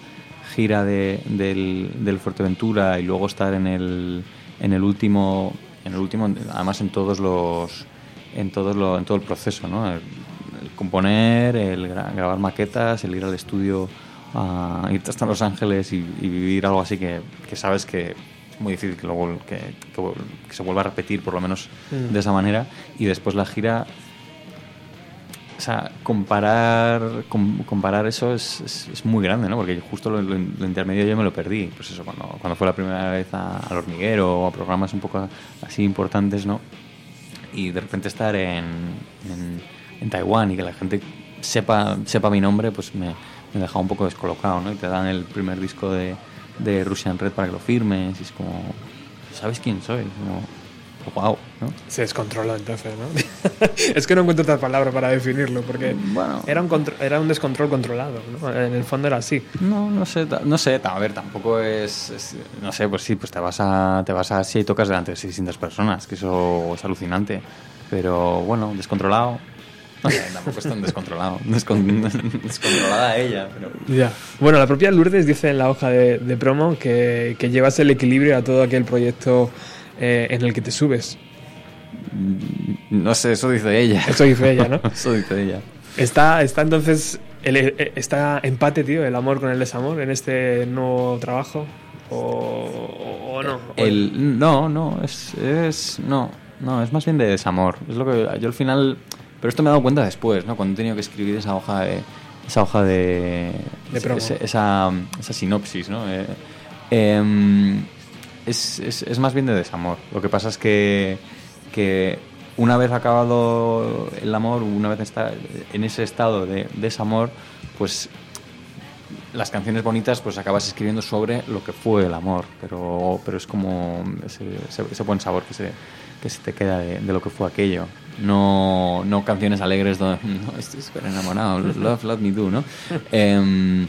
gira de, del, del Fuerteventura y luego estar en el, en el último, en el último, además en todos los, en todos lo- en todo el proceso, ¿no? El, componer, el gra- grabar maquetas, el ir al estudio, a irte hasta Los Ángeles y, y vivir algo así que, que sabes que muy difícil que, luego, que, que que se vuelva a repetir, por lo menos Mm. de esa manera. Y después la gira, o sea, comparar, com- comparar eso es, es- es muy grande, ¿no? Porque justo lo, lo- lo intermedio yo me lo perdí. Pues eso, cuando, cuando fue la primera vez a- al hormiguero o a programas un poco así importantes, ¿no? Y de repente estar en, en, en Taiwán y que la gente sepa, sepa mi nombre, pues me, me dejaba un poco descolocado, ¿no? Y te dan el primer disco de, de Russian Red para que lo firmes y es como, ¿sabes quién soy? Como, wow, ¿no? Se descontroló entonces, ¿no? es que no encuentro otra palabra para definirlo, porque era, un era un descontrol controlado, ¿no? En el fondo era así. No, no sé, no sé, a ver, tampoco es, es- no sé, pues sí, pues te vas a, te vas a si tocas delante de 600 personas, que eso es alucinante, pero bueno, descontrolado, tampoco es tan descontrolado, Descon- descontrolada ella, pero Ya. Bueno, la propia Lourdes dice en la hoja de, de promo que, que llevas el equilibrio a todo aquel proyecto eh, en el que te subes. no sé, eso dice ella. Eso dice ella, ¿no? eso dice ella. Está, está entonces, el, está empate, tío, el amor con el desamor en este nuevo trabajo. O, o no. El, no, no, es, es, no, no, es más bien de desamor. Es lo que yo al final, pero esto me he dado cuenta después, ¿no? Cuando he tenido que escribir esa hoja de, esa hoja de, De promo. esa, esa sinopsis, ¿no? Eh, em, es, es, es más bien de desamor. Lo que pasa es que, que una vez acabado el amor, una vez está en ese estado de desamor, pues las canciones bonitas pues acabas escribiendo sobre lo que fue el amor, pero, pero es como ese, ese- ese buen sabor que se, que se te queda de, de lo que fue aquello. No, no canciones alegres donde no, estoy súper enamorado, love, love me do, ¿no? Em,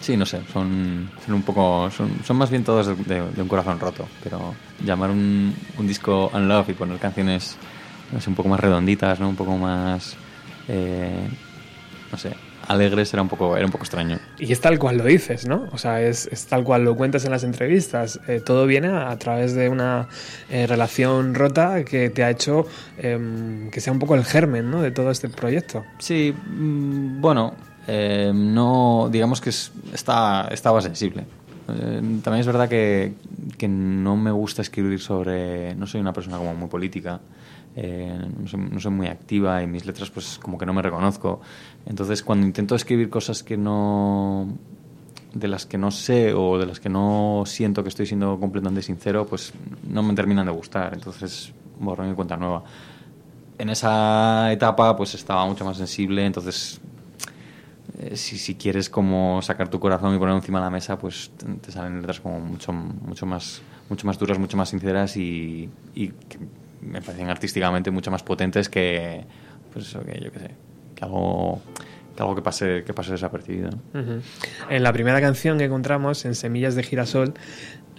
sí, no sé, son, son un poco, son, son más bien todos de, de- de un corazón roto, pero llamar un, un disco Unlove y poner canciones no sé, un poco más redonditas, ¿no? Un poco más, eh, no sé, alegres era un poco, era un poco extraño. Y es tal cual lo dices, ¿no? O sea, es, es tal cual lo cuentas en las entrevistas. Eh, todo viene a, a través de una eh, relación rota que te ha hecho em, que sea un poco el germen, ¿no? De todo este proyecto. Sí, mm, bueno, eh, no, digamos que es- está, estaba sensible. Eh, también es verdad que, que no me gusta escribir sobre, no soy una persona como muy política, eh, no, soy, no soy muy activa y mis letras pues como que no me reconozco. Entonces cuando intento escribir cosas que no de las que no sé o de las que no siento que estoy siendo completamente sincero, pues no me terminan de gustar. Entonces borro mi cuenta nueva. En esa etapa pues estaba mucho más sensible, entonces eh, si, si quieres como sacar tu corazón y ponerlo encima de la mesa, pues te, salen letras como mucho, mucho, más, mucho más duras, mucho más sinceras y, y me parecen artísticamente mucho más potentes que, pues eso, que yo qué sé, que algo que algo que pase, que pase desapercibido. En la primera canción que encontramos, en Semillas de Girasol,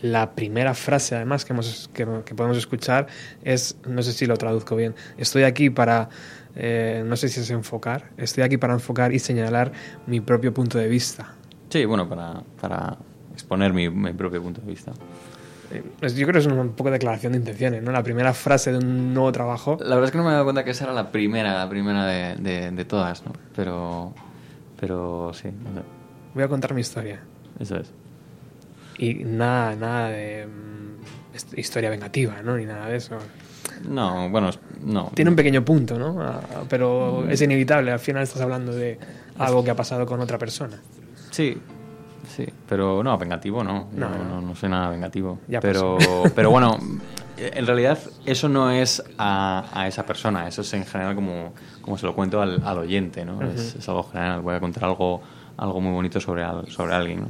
la primera frase, además, que, hemos, que, que podemos escuchar es, no sé si lo traduzco bien, estoy aquí para, eh, no sé si es enfocar, estoy aquí para enfocar y señalar mi propio punto de vista. Sí, bueno, para, para exponer mi, mi propio punto de vista. Eh, Yo creo que es un poco declaración de intenciones, ¿no? La primera frase de un nuevo trabajo. La verdad es que no me he dado cuenta que esa era la primera, la primera de, de- de todas, ¿no? Pero, pero sí, no sé. Voy a contar mi historia. eso es. Y nada, nada de mm, historia vengativa, ¿no? Ni nada de eso. No, bueno, no. Tiene un pequeño punto, ¿no? Ah, Pero es inevitable. Al final estás hablando de algo que ha pasado con otra persona. Sí, sí, pero no, vengativo no. No, No, no. no, soy nada vengativo. Ya pero, pero bueno, en realidad eso no es a, a esa persona, eso es en general como, como se lo cuento al, al oyente, ¿no? es, algo general, voy a contar algo, algo muy bonito sobre, al- sobre alguien, ¿no?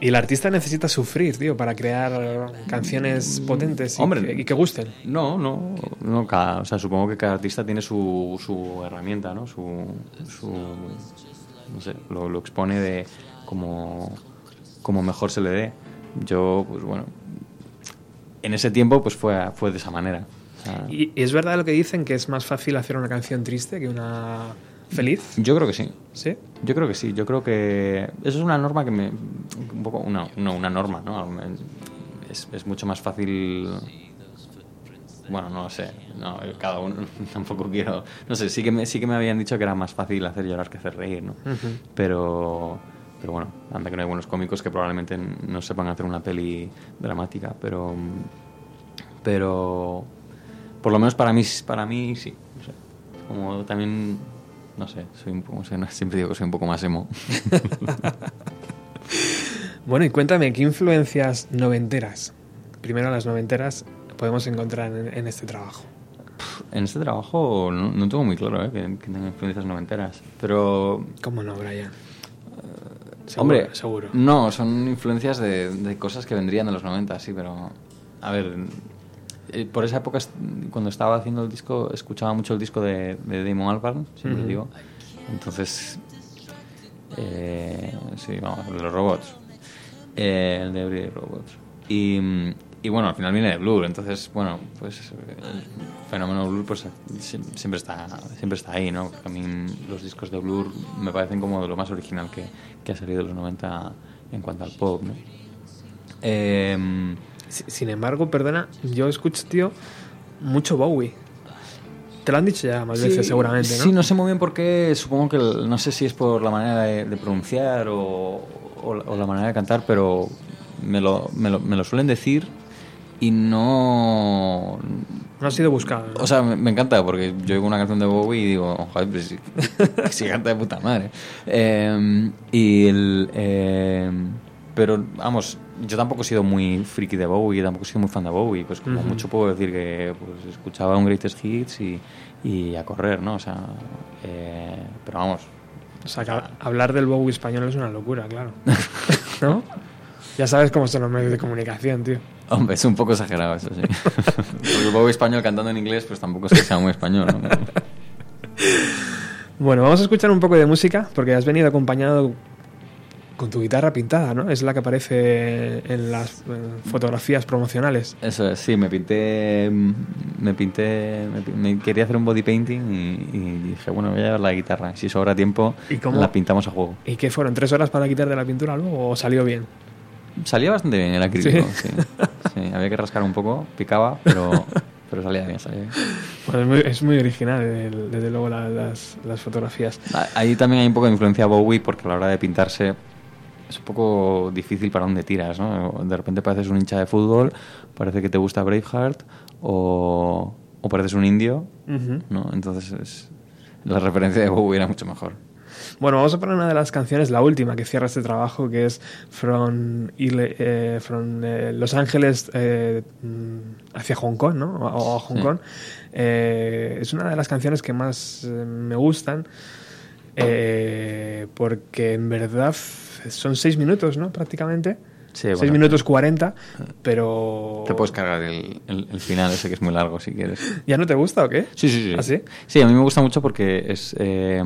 Y el artista necesita sufrir, tío, para crear canciones potentes y, Hombre. que, y que gusten. No, no, no cada, o sea, supongo que cada artista tiene su, su herramienta, ¿no? Su, su no sé, lo, lo expone de como, como mejor se le dé. Yo, pues bueno, en ese tiempo pues fue, fue de esa manera. O sea, ¿Y, es verdad lo que dicen que es más fácil hacer una canción triste que una feliz? yo creo que sí. ¿Sí? Yo creo que sí, yo creo que eso es una norma que me... Un poco, una, no, una norma, ¿no? Es, es mucho más fácil... Bueno, no lo sé, no, cada uno tampoco quiero... No sé, sí que, me, sí que me habían dicho que era más fácil hacer llorar que hacer reír, ¿no? Pero, pero bueno, anda que no hay buenos cómicos que probablemente no sepan hacer una peli dramática, pero... Pero... Por lo menos para mí, para mí sí. Como también no sé, soy un poco, siempre digo que soy un poco más emo. Bueno, y cuéntame, ¿qué influencias noventeras, primero las noventeras, podemos encontrar en, en este trabajo? En este trabajo no, no tengo muy claro ¿eh? que, que tenga influencias noventeras, pero... ¿Cómo no, Brian? Seguro, Hombre, seguro. No, son influencias de, de cosas que vendrían de los 90, sí, pero... A ver, eh, por esa época, cuando estaba haciendo el disco, escuchaba mucho el disco de, de Damon Albarn, siempre Ujú. digo. Entonces, eh, sí, vamos, el de los robots. Eh, el de Everyday Robots. Y, mm, y bueno, al final viene de Blur, entonces, bueno, pues el fenómeno Blur pues sie- siempre está, siempre está ahí, ¿no? Porque a mí los discos de Blur me parecen como de lo más original que, que ha salido de los 90 en cuanto al pop, ¿no? Em, Si- Sin embargo, perdona, yo escucho, tío, mucho Bowie. Te lo han dicho ya más Sí, veces, seguramente, ¿no? Sí, no sé muy bien por qué. Supongo que el- no sé si es por la manera de, de pronunciar o, o la- o la manera de cantar, pero me lo, me lo, me lo suelen decir y no. No ha sido buscado. ¿no? O sea, me, me encanta porque yo oigo una canción de Bowie y digo, joder, pues sí canta de puta madre. Eh, y el. eh, pero, vamos, yo tampoco he sido muy friki de Bowie, tampoco he sido muy fan de Bowie. Pues como mucho puedo decir que pues, escuchaba un Greatest Hits y, y a correr, ¿no? O sea, eh, pero vamos. O sea, que hablar del Bowie español es una locura, claro. ¿No? Ya sabes cómo son los medios de comunicación, tío. Hombre, es un poco exagerado eso, sí. Porque Bowie español cantando en inglés, pues tampoco es que sea muy español, ¿no? Bueno, vamos a escuchar un poco de música porque has venido acompañado con tu guitarra pintada, ¿no? Es la que aparece en las fotografías promocionales. Eso es, sí, me pinté, me pinté, me, quería hacer un body painting y, y dije, bueno, voy a llevar la guitarra. Si sobra tiempo, ¿Y cómo? la pintamos a juego. ¿Y qué fueron? ¿Tres horas para quitar de la pintura luego o salió bien? Salía bastante bien el acrílico, ¿Sí? sí. Sí, había que rascar un poco, picaba, pero, pero salía bien, salía bien. Bueno, es, muy, es muy original, el- desde luego, la- las, las fotografías. Ah, Ahí también hay un poco de influencia Bowie porque a la hora de pintarse es un poco difícil para dónde tiras, ¿no? De repente pareces un hincha de fútbol, parece que te gusta Braveheart o, o pareces un indio. ¿no? Entonces es- la referencia de Bowie era mucho mejor. Bueno, vamos a poner una de las canciones, la última que cierra este trabajo, que es From, eh, from, eh, Los Ángeles eh, mm, hacia Hong Kong, ¿no? O, a Hong Sí. Kong. Eh, es una de las canciones que más me gustan, eh, porque en verdad son seis minutos, ¿no? Prácticamente. Sí, 6 bueno. minutos 40, pero... Te puedes cargar el, el- el final ese que es muy largo si quieres. ¿Ya no te gusta o qué? Sí, sí, sí. ¿Ah, sí? Sí, a mí me gusta mucho porque es eh,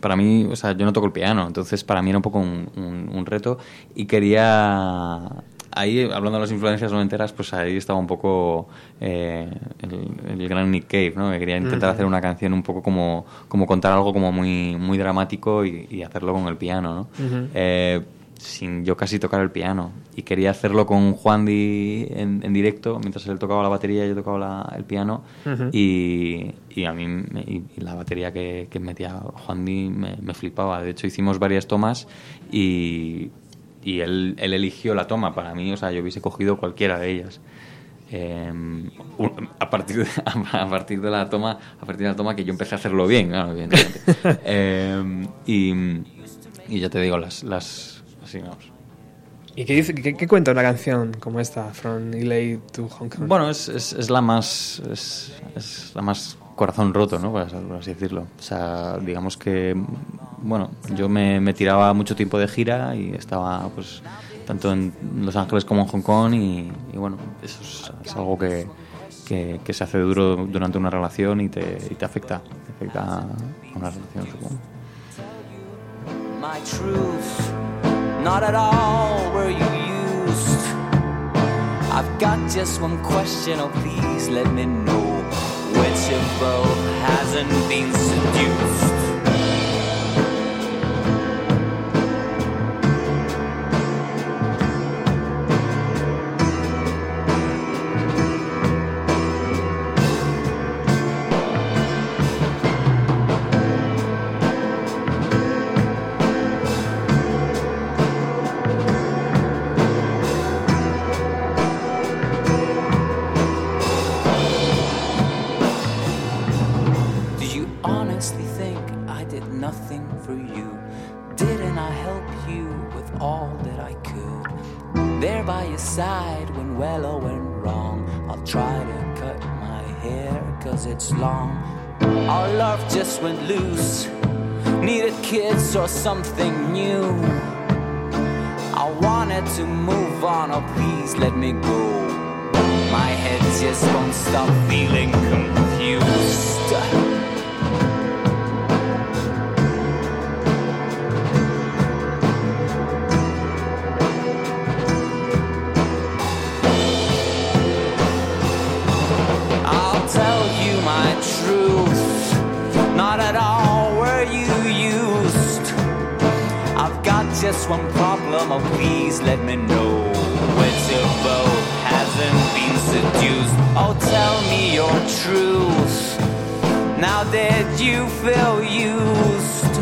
para mí, o sea, yo no toco el piano, entonces para mí era un poco un, un- un reto y quería ahí hablando de las influencias noventeras, pues ahí estaba un poco eh, el, el gran Nick Cave, ¿no? Que quería intentar hacer una canción un poco como como contar algo como muy muy dramático y, y hacerlo con el piano, ¿no? Eh, sin yo casi tocar el piano. Y quería hacerlo con Juan Di en, en directo mientras él tocaba la batería yo tocaba la- el piano. Ujú. y, y a mí y, y la batería que, que metía Juan Di me, me flipaba. De hecho hicimos varias tomas y, y él, él eligió la toma. Para mí o sea yo hubiese cogido cualquiera de ellas. Eh, a partir de, a partir de la toma a partir de la toma que yo empecé a hacerlo bien claro, evidentemente. Eh, y, y ya te digo las las así vamos ¿Y qué, dice, qué, qué cuenta una canción como esta, From LA to Hong Kong? Bueno, es, es, es la más es, es la más corazón roto, ¿no? Por así- por así decirlo. O sea, digamos que bueno, yo me, me tiraba mucho tiempo de gira y estaba pues tanto en Los Ángeles como en Hong Kong y, y, bueno, eso es, es algo que, que, que se hace duro durante una relación y te, y te afecta, te afecta a una relación, supongo. my truth. Not at all were you used. I've got just one question, oh please let me know which of both hasn't been seduced. Went loose. Needed kids or something new. I wanted to move on, oh please let me go. My head just won't stop feeling confused. One problem, oh please let me know which of both hasn't been seduced. Oh, tell me your truth. Now that you feel used,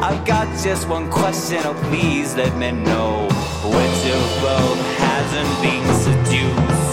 I've got just one question, oh please let me know which of both hasn't been seduced.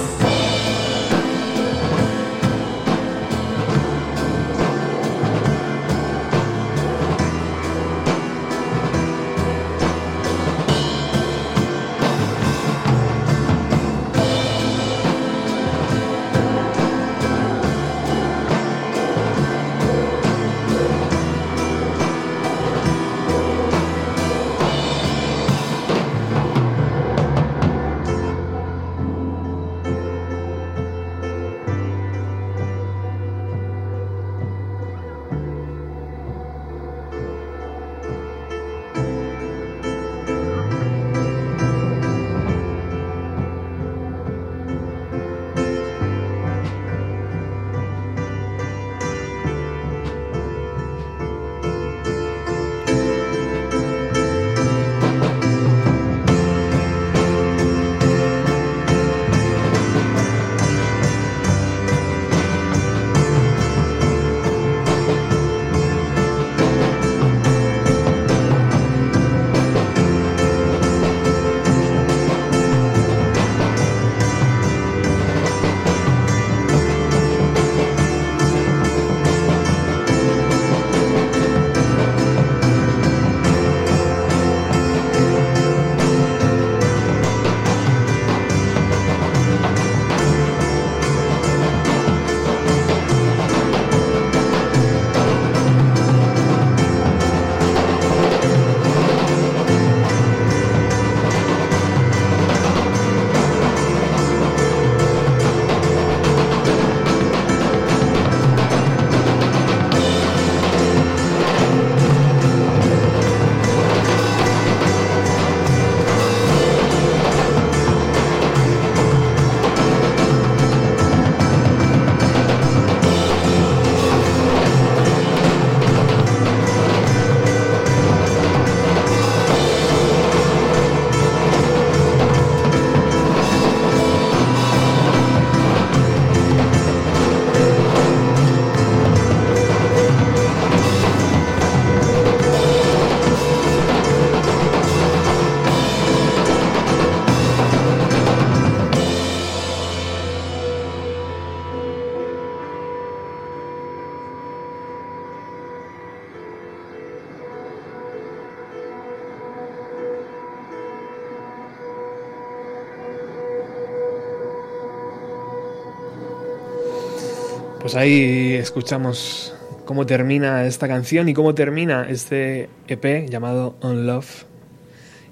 Pues ahí escuchamos cómo termina esta canción y cómo termina este EP llamado On Love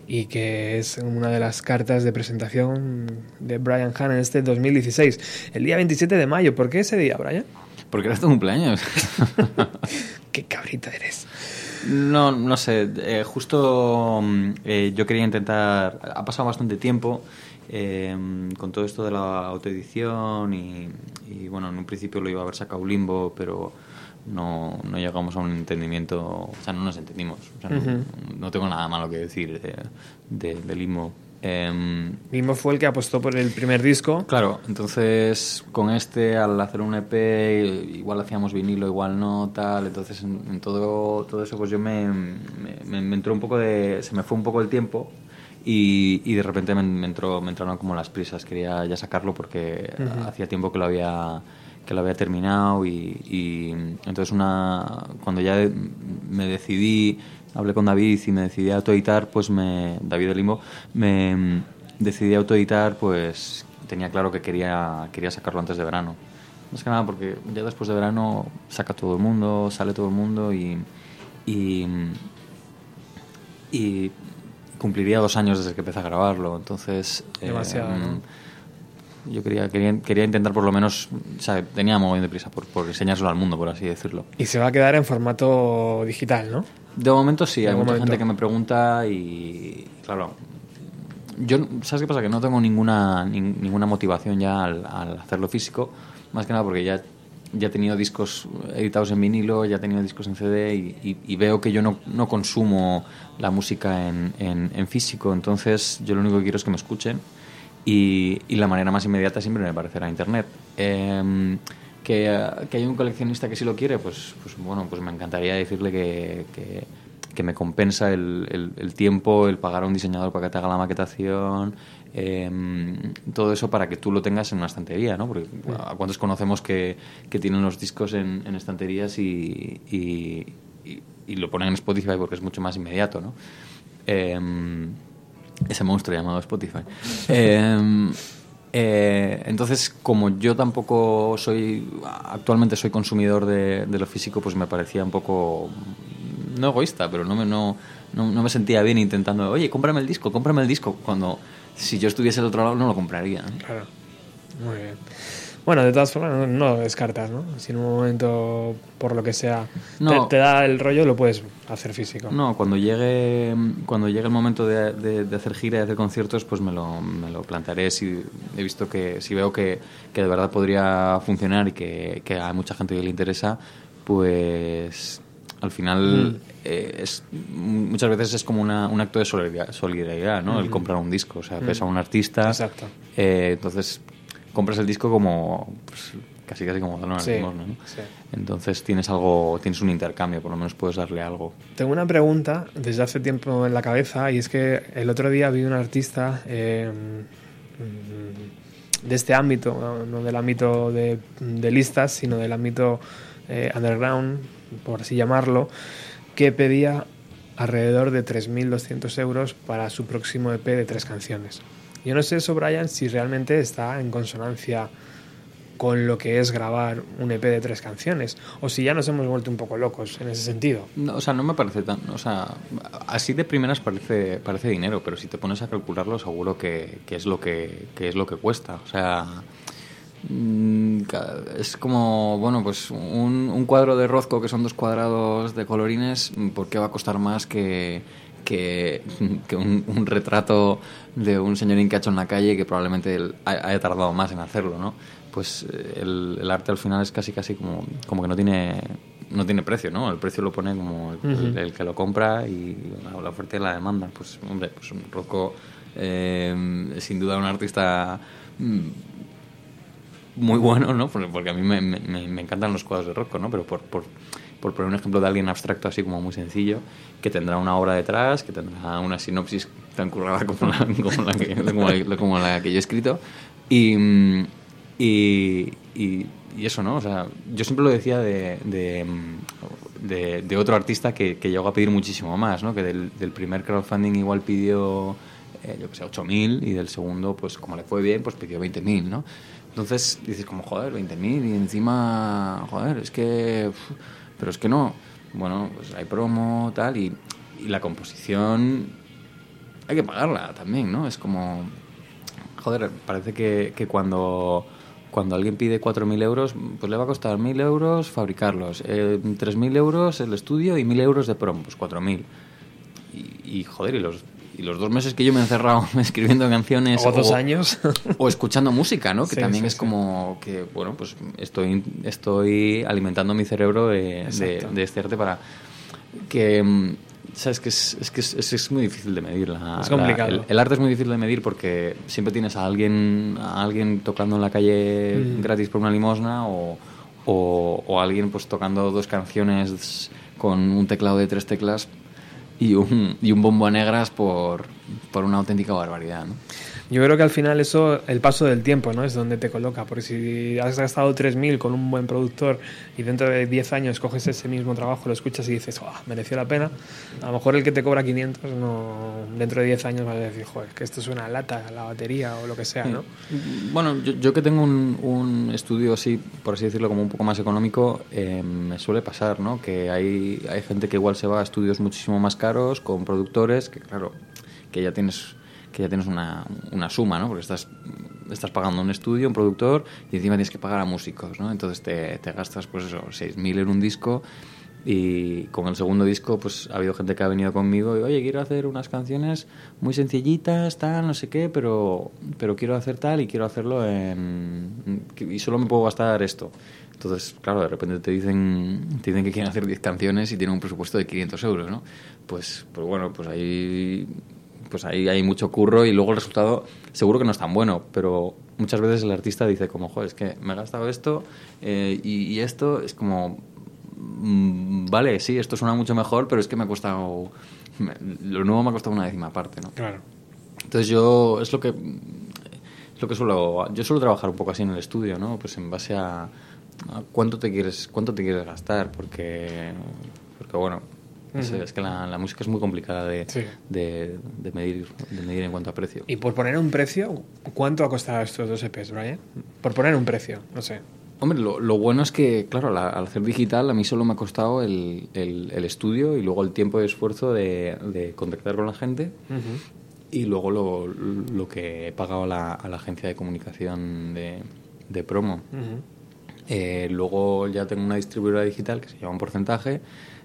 y que es una de las cartas de presentación de Brian Hahn en este 2016, el día 27 de mayo. ¿Por qué ese día, Brian? Porque era tu cumpleaños. Qué cabrita eres. No, no sé. eh, justo mm, eh, yo quería intentar. Ha pasado bastante tiempo eh, con todo esto de la autoedición y, y, bueno, en un principio lo iba a haber sacado Limbo, pero no, no llegamos a un entendimiento. O sea, no nos entendimos. O sea, no- Ujú. no, tengo nada malo que decir de, de, de Limbo. Em, Mismo fue el que apostó por el primer disco. Claro, entonces con este, al hacer un EP, igual hacíamos vinilo, igual no, tal. Entonces en, en todo, todo eso, pues yo me, me, me entró un poco de. Se me fue un poco el tiempo y, y de repente me, me entró, me entraron como las prisas. Quería ya sacarlo porque Ujú. hacía tiempo que lo había que lo había terminado y, y entonces una cuando ya me decidí hablé con David y me decidí a autoeditar pues me David de Limbo me decidí a autoeditar pues tenía claro que quería quería sacarlo antes de verano más que nada porque ya después de verano saca todo el mundo sale todo el mundo y y, y cumpliría dos años desde que empecé a grabarlo entonces eh, Demasiado, ¿no? yo quería, quería, quería intentar por lo menos, o sea, tenía muy de prisa por, por enseñárselo al mundo, por así decirlo. Y se va a quedar en formato digital, ¿no? De momento sí, De hay mucha gente que me pregunta y, claro, yo, ¿sabes qué pasa? Que no tengo ninguna, nin- ninguna motivación ya al, al hacerlo físico, más que nada porque ya, ya he tenido discos editados en vinilo, ya he tenido discos en CD y, y- y veo que yo no, no consumo la música en, en- en físico, entonces yo lo único que quiero es que me escuchen y, y la manera más inmediata siempre me parecerá internet. Em, que, eh, que hay un coleccionista que sí lo quiere, pues, pues bueno, pues me encantaría decirle que, que, que me compensa el, el- el tiempo, el pagar a un diseñador para que te haga la maquetación, em, todo eso para que tú lo tengas en una estantería, ¿no? Porque ¿a cuántos conocemos que, que tienen los discos en, en estanterías y, y, y- y lo ponen en Spotify porque es mucho más inmediato, ¿no? Em, ese monstruo llamado Spotify. Eh, eh, entonces, como yo tampoco soy, actualmente soy consumidor de, de lo físico, pues me parecía un poco, no egoísta, pero no me, no, no, no me sentía bien intentando, oye, cómprame el disco, cómprame el disco, cuando si yo estuviese al otro lado no lo compraría. ¿no? Claro. Muy bien. Bueno, de todas formas, no, no descartas, ¿no? Si en un momento, por lo que sea, No. te, te da el rollo, lo puedes hacer físico. No, cuando llegue, cuando llegue el momento de, de- de hacer gira y hacer conciertos, pues me lo, me lo plantearé si he visto que, si veo que, que de verdad podría funcionar y que, que a mucha gente le interesa, pues al final Mm. Eh, es, muchas veces es como una- un acto de solidaridad, solidaridad ¿no? El Ujú. comprar un disco, o sea, ves a un artista, Exacto. eh, entonces compras el disco como pues, casi casi como una Sí, ¿no? sí. Entonces tienes algo, tienes un intercambio, por lo menos puedes darle algo. Tengo una pregunta desde hace tiempo en la cabeza y es que el otro día vi un artista eh, mm, de este ámbito, no, no del ámbito de, de listas, sino del ámbito eh, underground, por así llamarlo, que pedía alrededor de 3.200 euros para su próximo EP de tres canciones. Yo no sé eso, Brian, si realmente está en consonancia con lo que es grabar un EP de tres canciones, o si ya nos hemos vuelto un poco locos en ese sentido. No, o sea, no me parece tan. O sea, así de primeras parece, parece dinero, pero si te pones a calcularlo, seguro que, que es, lo que, que es lo que cuesta. O sea. Mm, Es como, bueno, pues un, un cuadro de Rozco que son dos cuadrados de colorines, ¿por qué va a costar más que, que, que un, un retrato de un señorín que ha hecho en la calle que probablemente haya tardado más en hacerlo, ¿no? Pues eh, el, el arte al final es casi casi como, como que no tiene no tiene precio, ¿no? El precio lo pone como el, Ujú. el que lo compra y la, la oferta y la demanda. Pues, hombre, pues un Rocco, eh, sin duda un artista mm, muy bueno, ¿no? Porque, a mí me, me- me- encantan los cuadros de Rocco, ¿no? Pero por, por, por poner un ejemplo de alguien abstracto así como muy sencillo, que tendrá una obra detrás, que tendrá una sinopsis tan currada como la, como la, que, como la- como la que yo he escrito. Y, y, y- y eso, ¿no? O sea, yo siempre lo decía de, de, de- de otro artista que, que llegó a pedir muchísimo más, ¿no? Que del, del primer crowdfunding igual pidió, eh, yo que sé, 8.000 y del segundo, pues como le fue bien, pues pidió 20.000, ¿no? Entonces dices como, joder, 20.000 y encima, joder, es que... pero es que no. Bueno, pues hay promo, tal, y, y la composición hay que pagarla también, ¿no? Es como... Joder, parece que, que cuando, cuando alguien pide 4.000 euros, pues le va a costar 1.000 euros fabricarlos, eh, 3.000 euros el estudio y 1.000 euros de promo, pues 4.000. Y, y, joder, y los, y los dos meses que yo me he encerrado escribiendo canciones... O dos años. o escuchando música, ¿no? Que Sí, también sí, es como que, bueno, pues estoy, estoy alimentando mi cerebro de, de, Exacto. de este arte para que... ¿Sabes? Que es, es que es, muy difícil de medir. La, Es la- complicado. el, el arte es muy difícil de medir porque siempre tienes a alguien, a alguien tocando en la calle Mm. gratis por una limosna o, o, o alguien pues tocando dos canciones con un teclado de tres teclas y un, y un bombo a negras por, por una auténtica barbaridad, ¿no? Yo creo que al final eso, el paso del tiempo, ¿no? Es donde te coloca. Porque si has gastado 3.000 con un buen productor y dentro de 10 años coges ese mismo trabajo, lo escuchas y dices, "Ah, mereció la pena. A lo mejor el que te cobra 500, no, dentro de 10 años vas a decir, joder, que esto es una lata, la batería o lo que sea, ¿no? Bueno, yo, yo que tengo un, un estudio así, por así decirlo, como un poco más económico, eh, me suele pasar, ¿no? Que hay, hay gente que igual se va a estudios muchísimo más caros, con productores, que claro, que ya tienes ya tienes una, una suma, ¿no? Porque estás, estás pagando un estudio, un productor, y encima tienes que pagar a músicos, ¿no? Entonces te, te gastas, pues eso, 6.000 en un disco, y con el segundo disco, pues ha habido gente que ha venido conmigo y, oye, quiero hacer unas canciones muy sencillitas, tal, no sé qué, pero, pero quiero hacer tal y quiero hacerlo en... y solo me puedo gastar esto. Entonces, claro, de repente te dicen, te dicen que quieren hacer 10 canciones y tienen un presupuesto de 500 euros, ¿no? Pues, pues bueno, pues ahí, pues ahí hay mucho curro y luego el resultado seguro que no es tan bueno, pero muchas veces el artista dice como, joder, es que me he gastado esto eh, y, y esto es como, mm, vale, sí, esto suena mucho mejor, pero es que me ha costado, me- lo nuevo me ha costado una décima parte, ¿no? Claro. Entonces yo es lo que es lo que suelo yo suelo trabajar un poco así en el estudio, ¿no? Pues en base a, a cuánto te quieres cuánto te quieres gastar, porque porque bueno es que la, la música es muy complicada de, Sí. de, de medir de medir en cuanto a precio. Y por poner un precio, ¿cuánto ha costado estos dos EPs, Brian? Por poner un precio, no sé. Hombre, lo, lo bueno es que, claro, la- al hacer digital a mí solo me ha costado el, el- el estudio y luego el tiempo y esfuerzo de, de contactar con la gente y luego lo, lo que he pagado a la, a la agencia de comunicación de, de promo. Eh, luego ya tengo una distribuidora digital que se llama un porcentaje,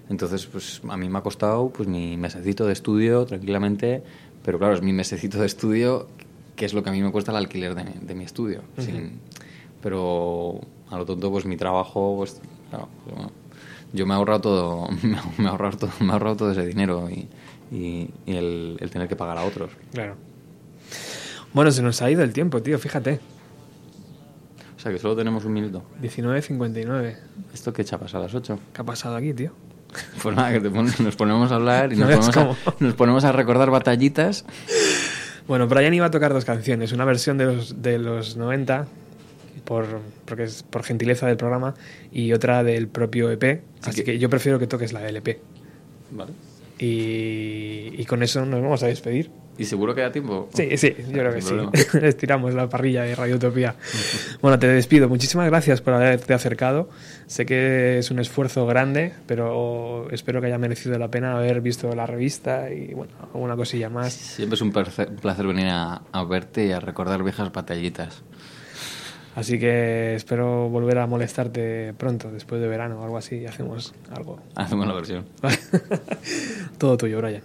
entonces pues a mí me ha costado pues mi mesecito de estudio tranquilamente, pero claro, es mi mesecito de estudio que es lo que a mí me cuesta el alquiler de, de mi estudio. Ujú. sin- pero a lo tonto pues mi trabajo pues claro, pues, bueno, yo me he ahorrado todo me he ahorrado todo, me he ahorrado todo ese dinero y, y- y el, el tener que pagar a otros. Claro. Bueno, se nos ha ido el tiempo, tío, fíjate. Sea que solo tenemos un minuto. 19.59. ¿Esto qué chapas a las 8? ¿Qué ha pasado aquí, tío? Pues nada, que te pon- nos ponemos a hablar y No nos ponemos, a, nos ponemos a recordar batallitas. Bueno, Brian iba a tocar dos canciones, una versión de los, de los 90, por, porque es por gentileza del programa, y otra del propio EP. Así que... yo prefiero que toques la del EP. Vale. Y, y con eso nos vamos a despedir. ¿Y seguro que da tiempo? Sí, sí, yo creo que sí. Estiramos la parrilla de Radio Utopía. Bueno, te despido. Muchísimas gracias por haberte acercado. Sé que es un esfuerzo grande, pero espero que haya merecido la pena haber visto la revista y, bueno, alguna cosilla más. Siempre es un placer, placer venir a, a verte y a recordar viejas batallitas. Así que espero volver a molestarte pronto, después de verano o algo así, y hacemos algo. Hacemos la versión. Todo tuyo, Brian.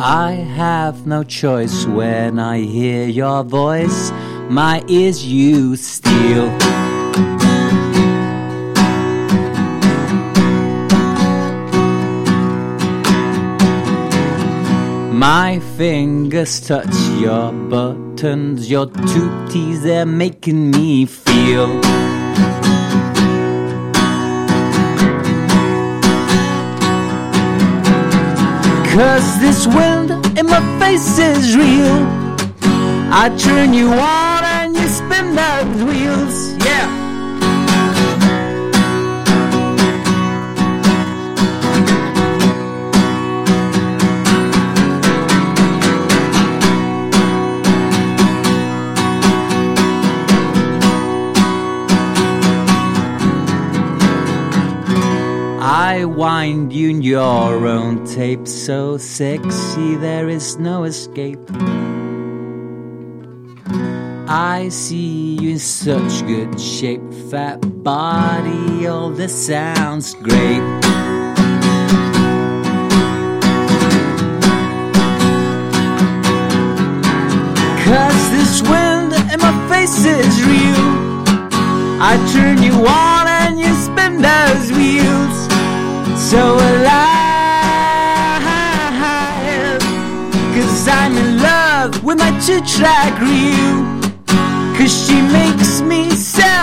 I have no choice when I hear your voice. My ears you steal. My fingers touch your buttons, your teeth, they're making me feel. Cause this wind in my face is real. I turn you on and you spin those wheels. Yeah. Wind you in your own tape, so sexy there is no escape. I see you in such good shape, fat body, all this sounds great. Cause this wind in my face is real. I turn you on and you spin those wheels. So alive. Cause I'm in love with my two track reel. Cause she makes me sound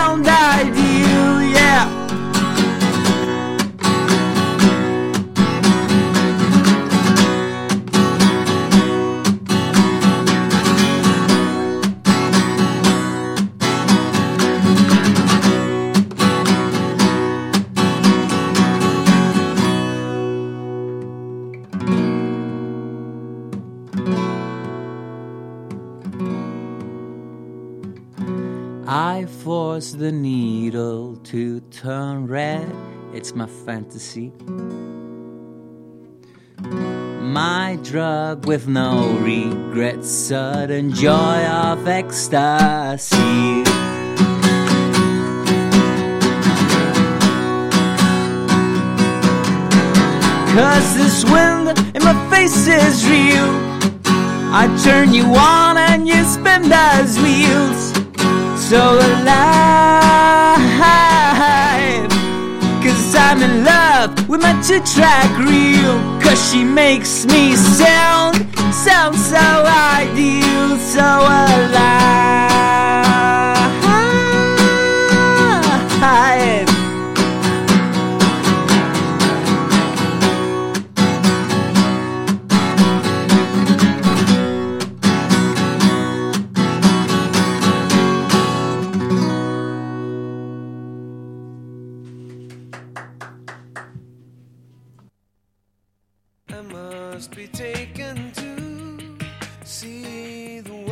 the needle to turn red. It's my fantasy. My drug with no regrets, sudden joy of ecstasy. Cause this wind in my face is real. I turn you on and you spin those wheels so alive. Cause I'm in love with my two track reel. Cause she makes me sound, sound so ideal, so alive.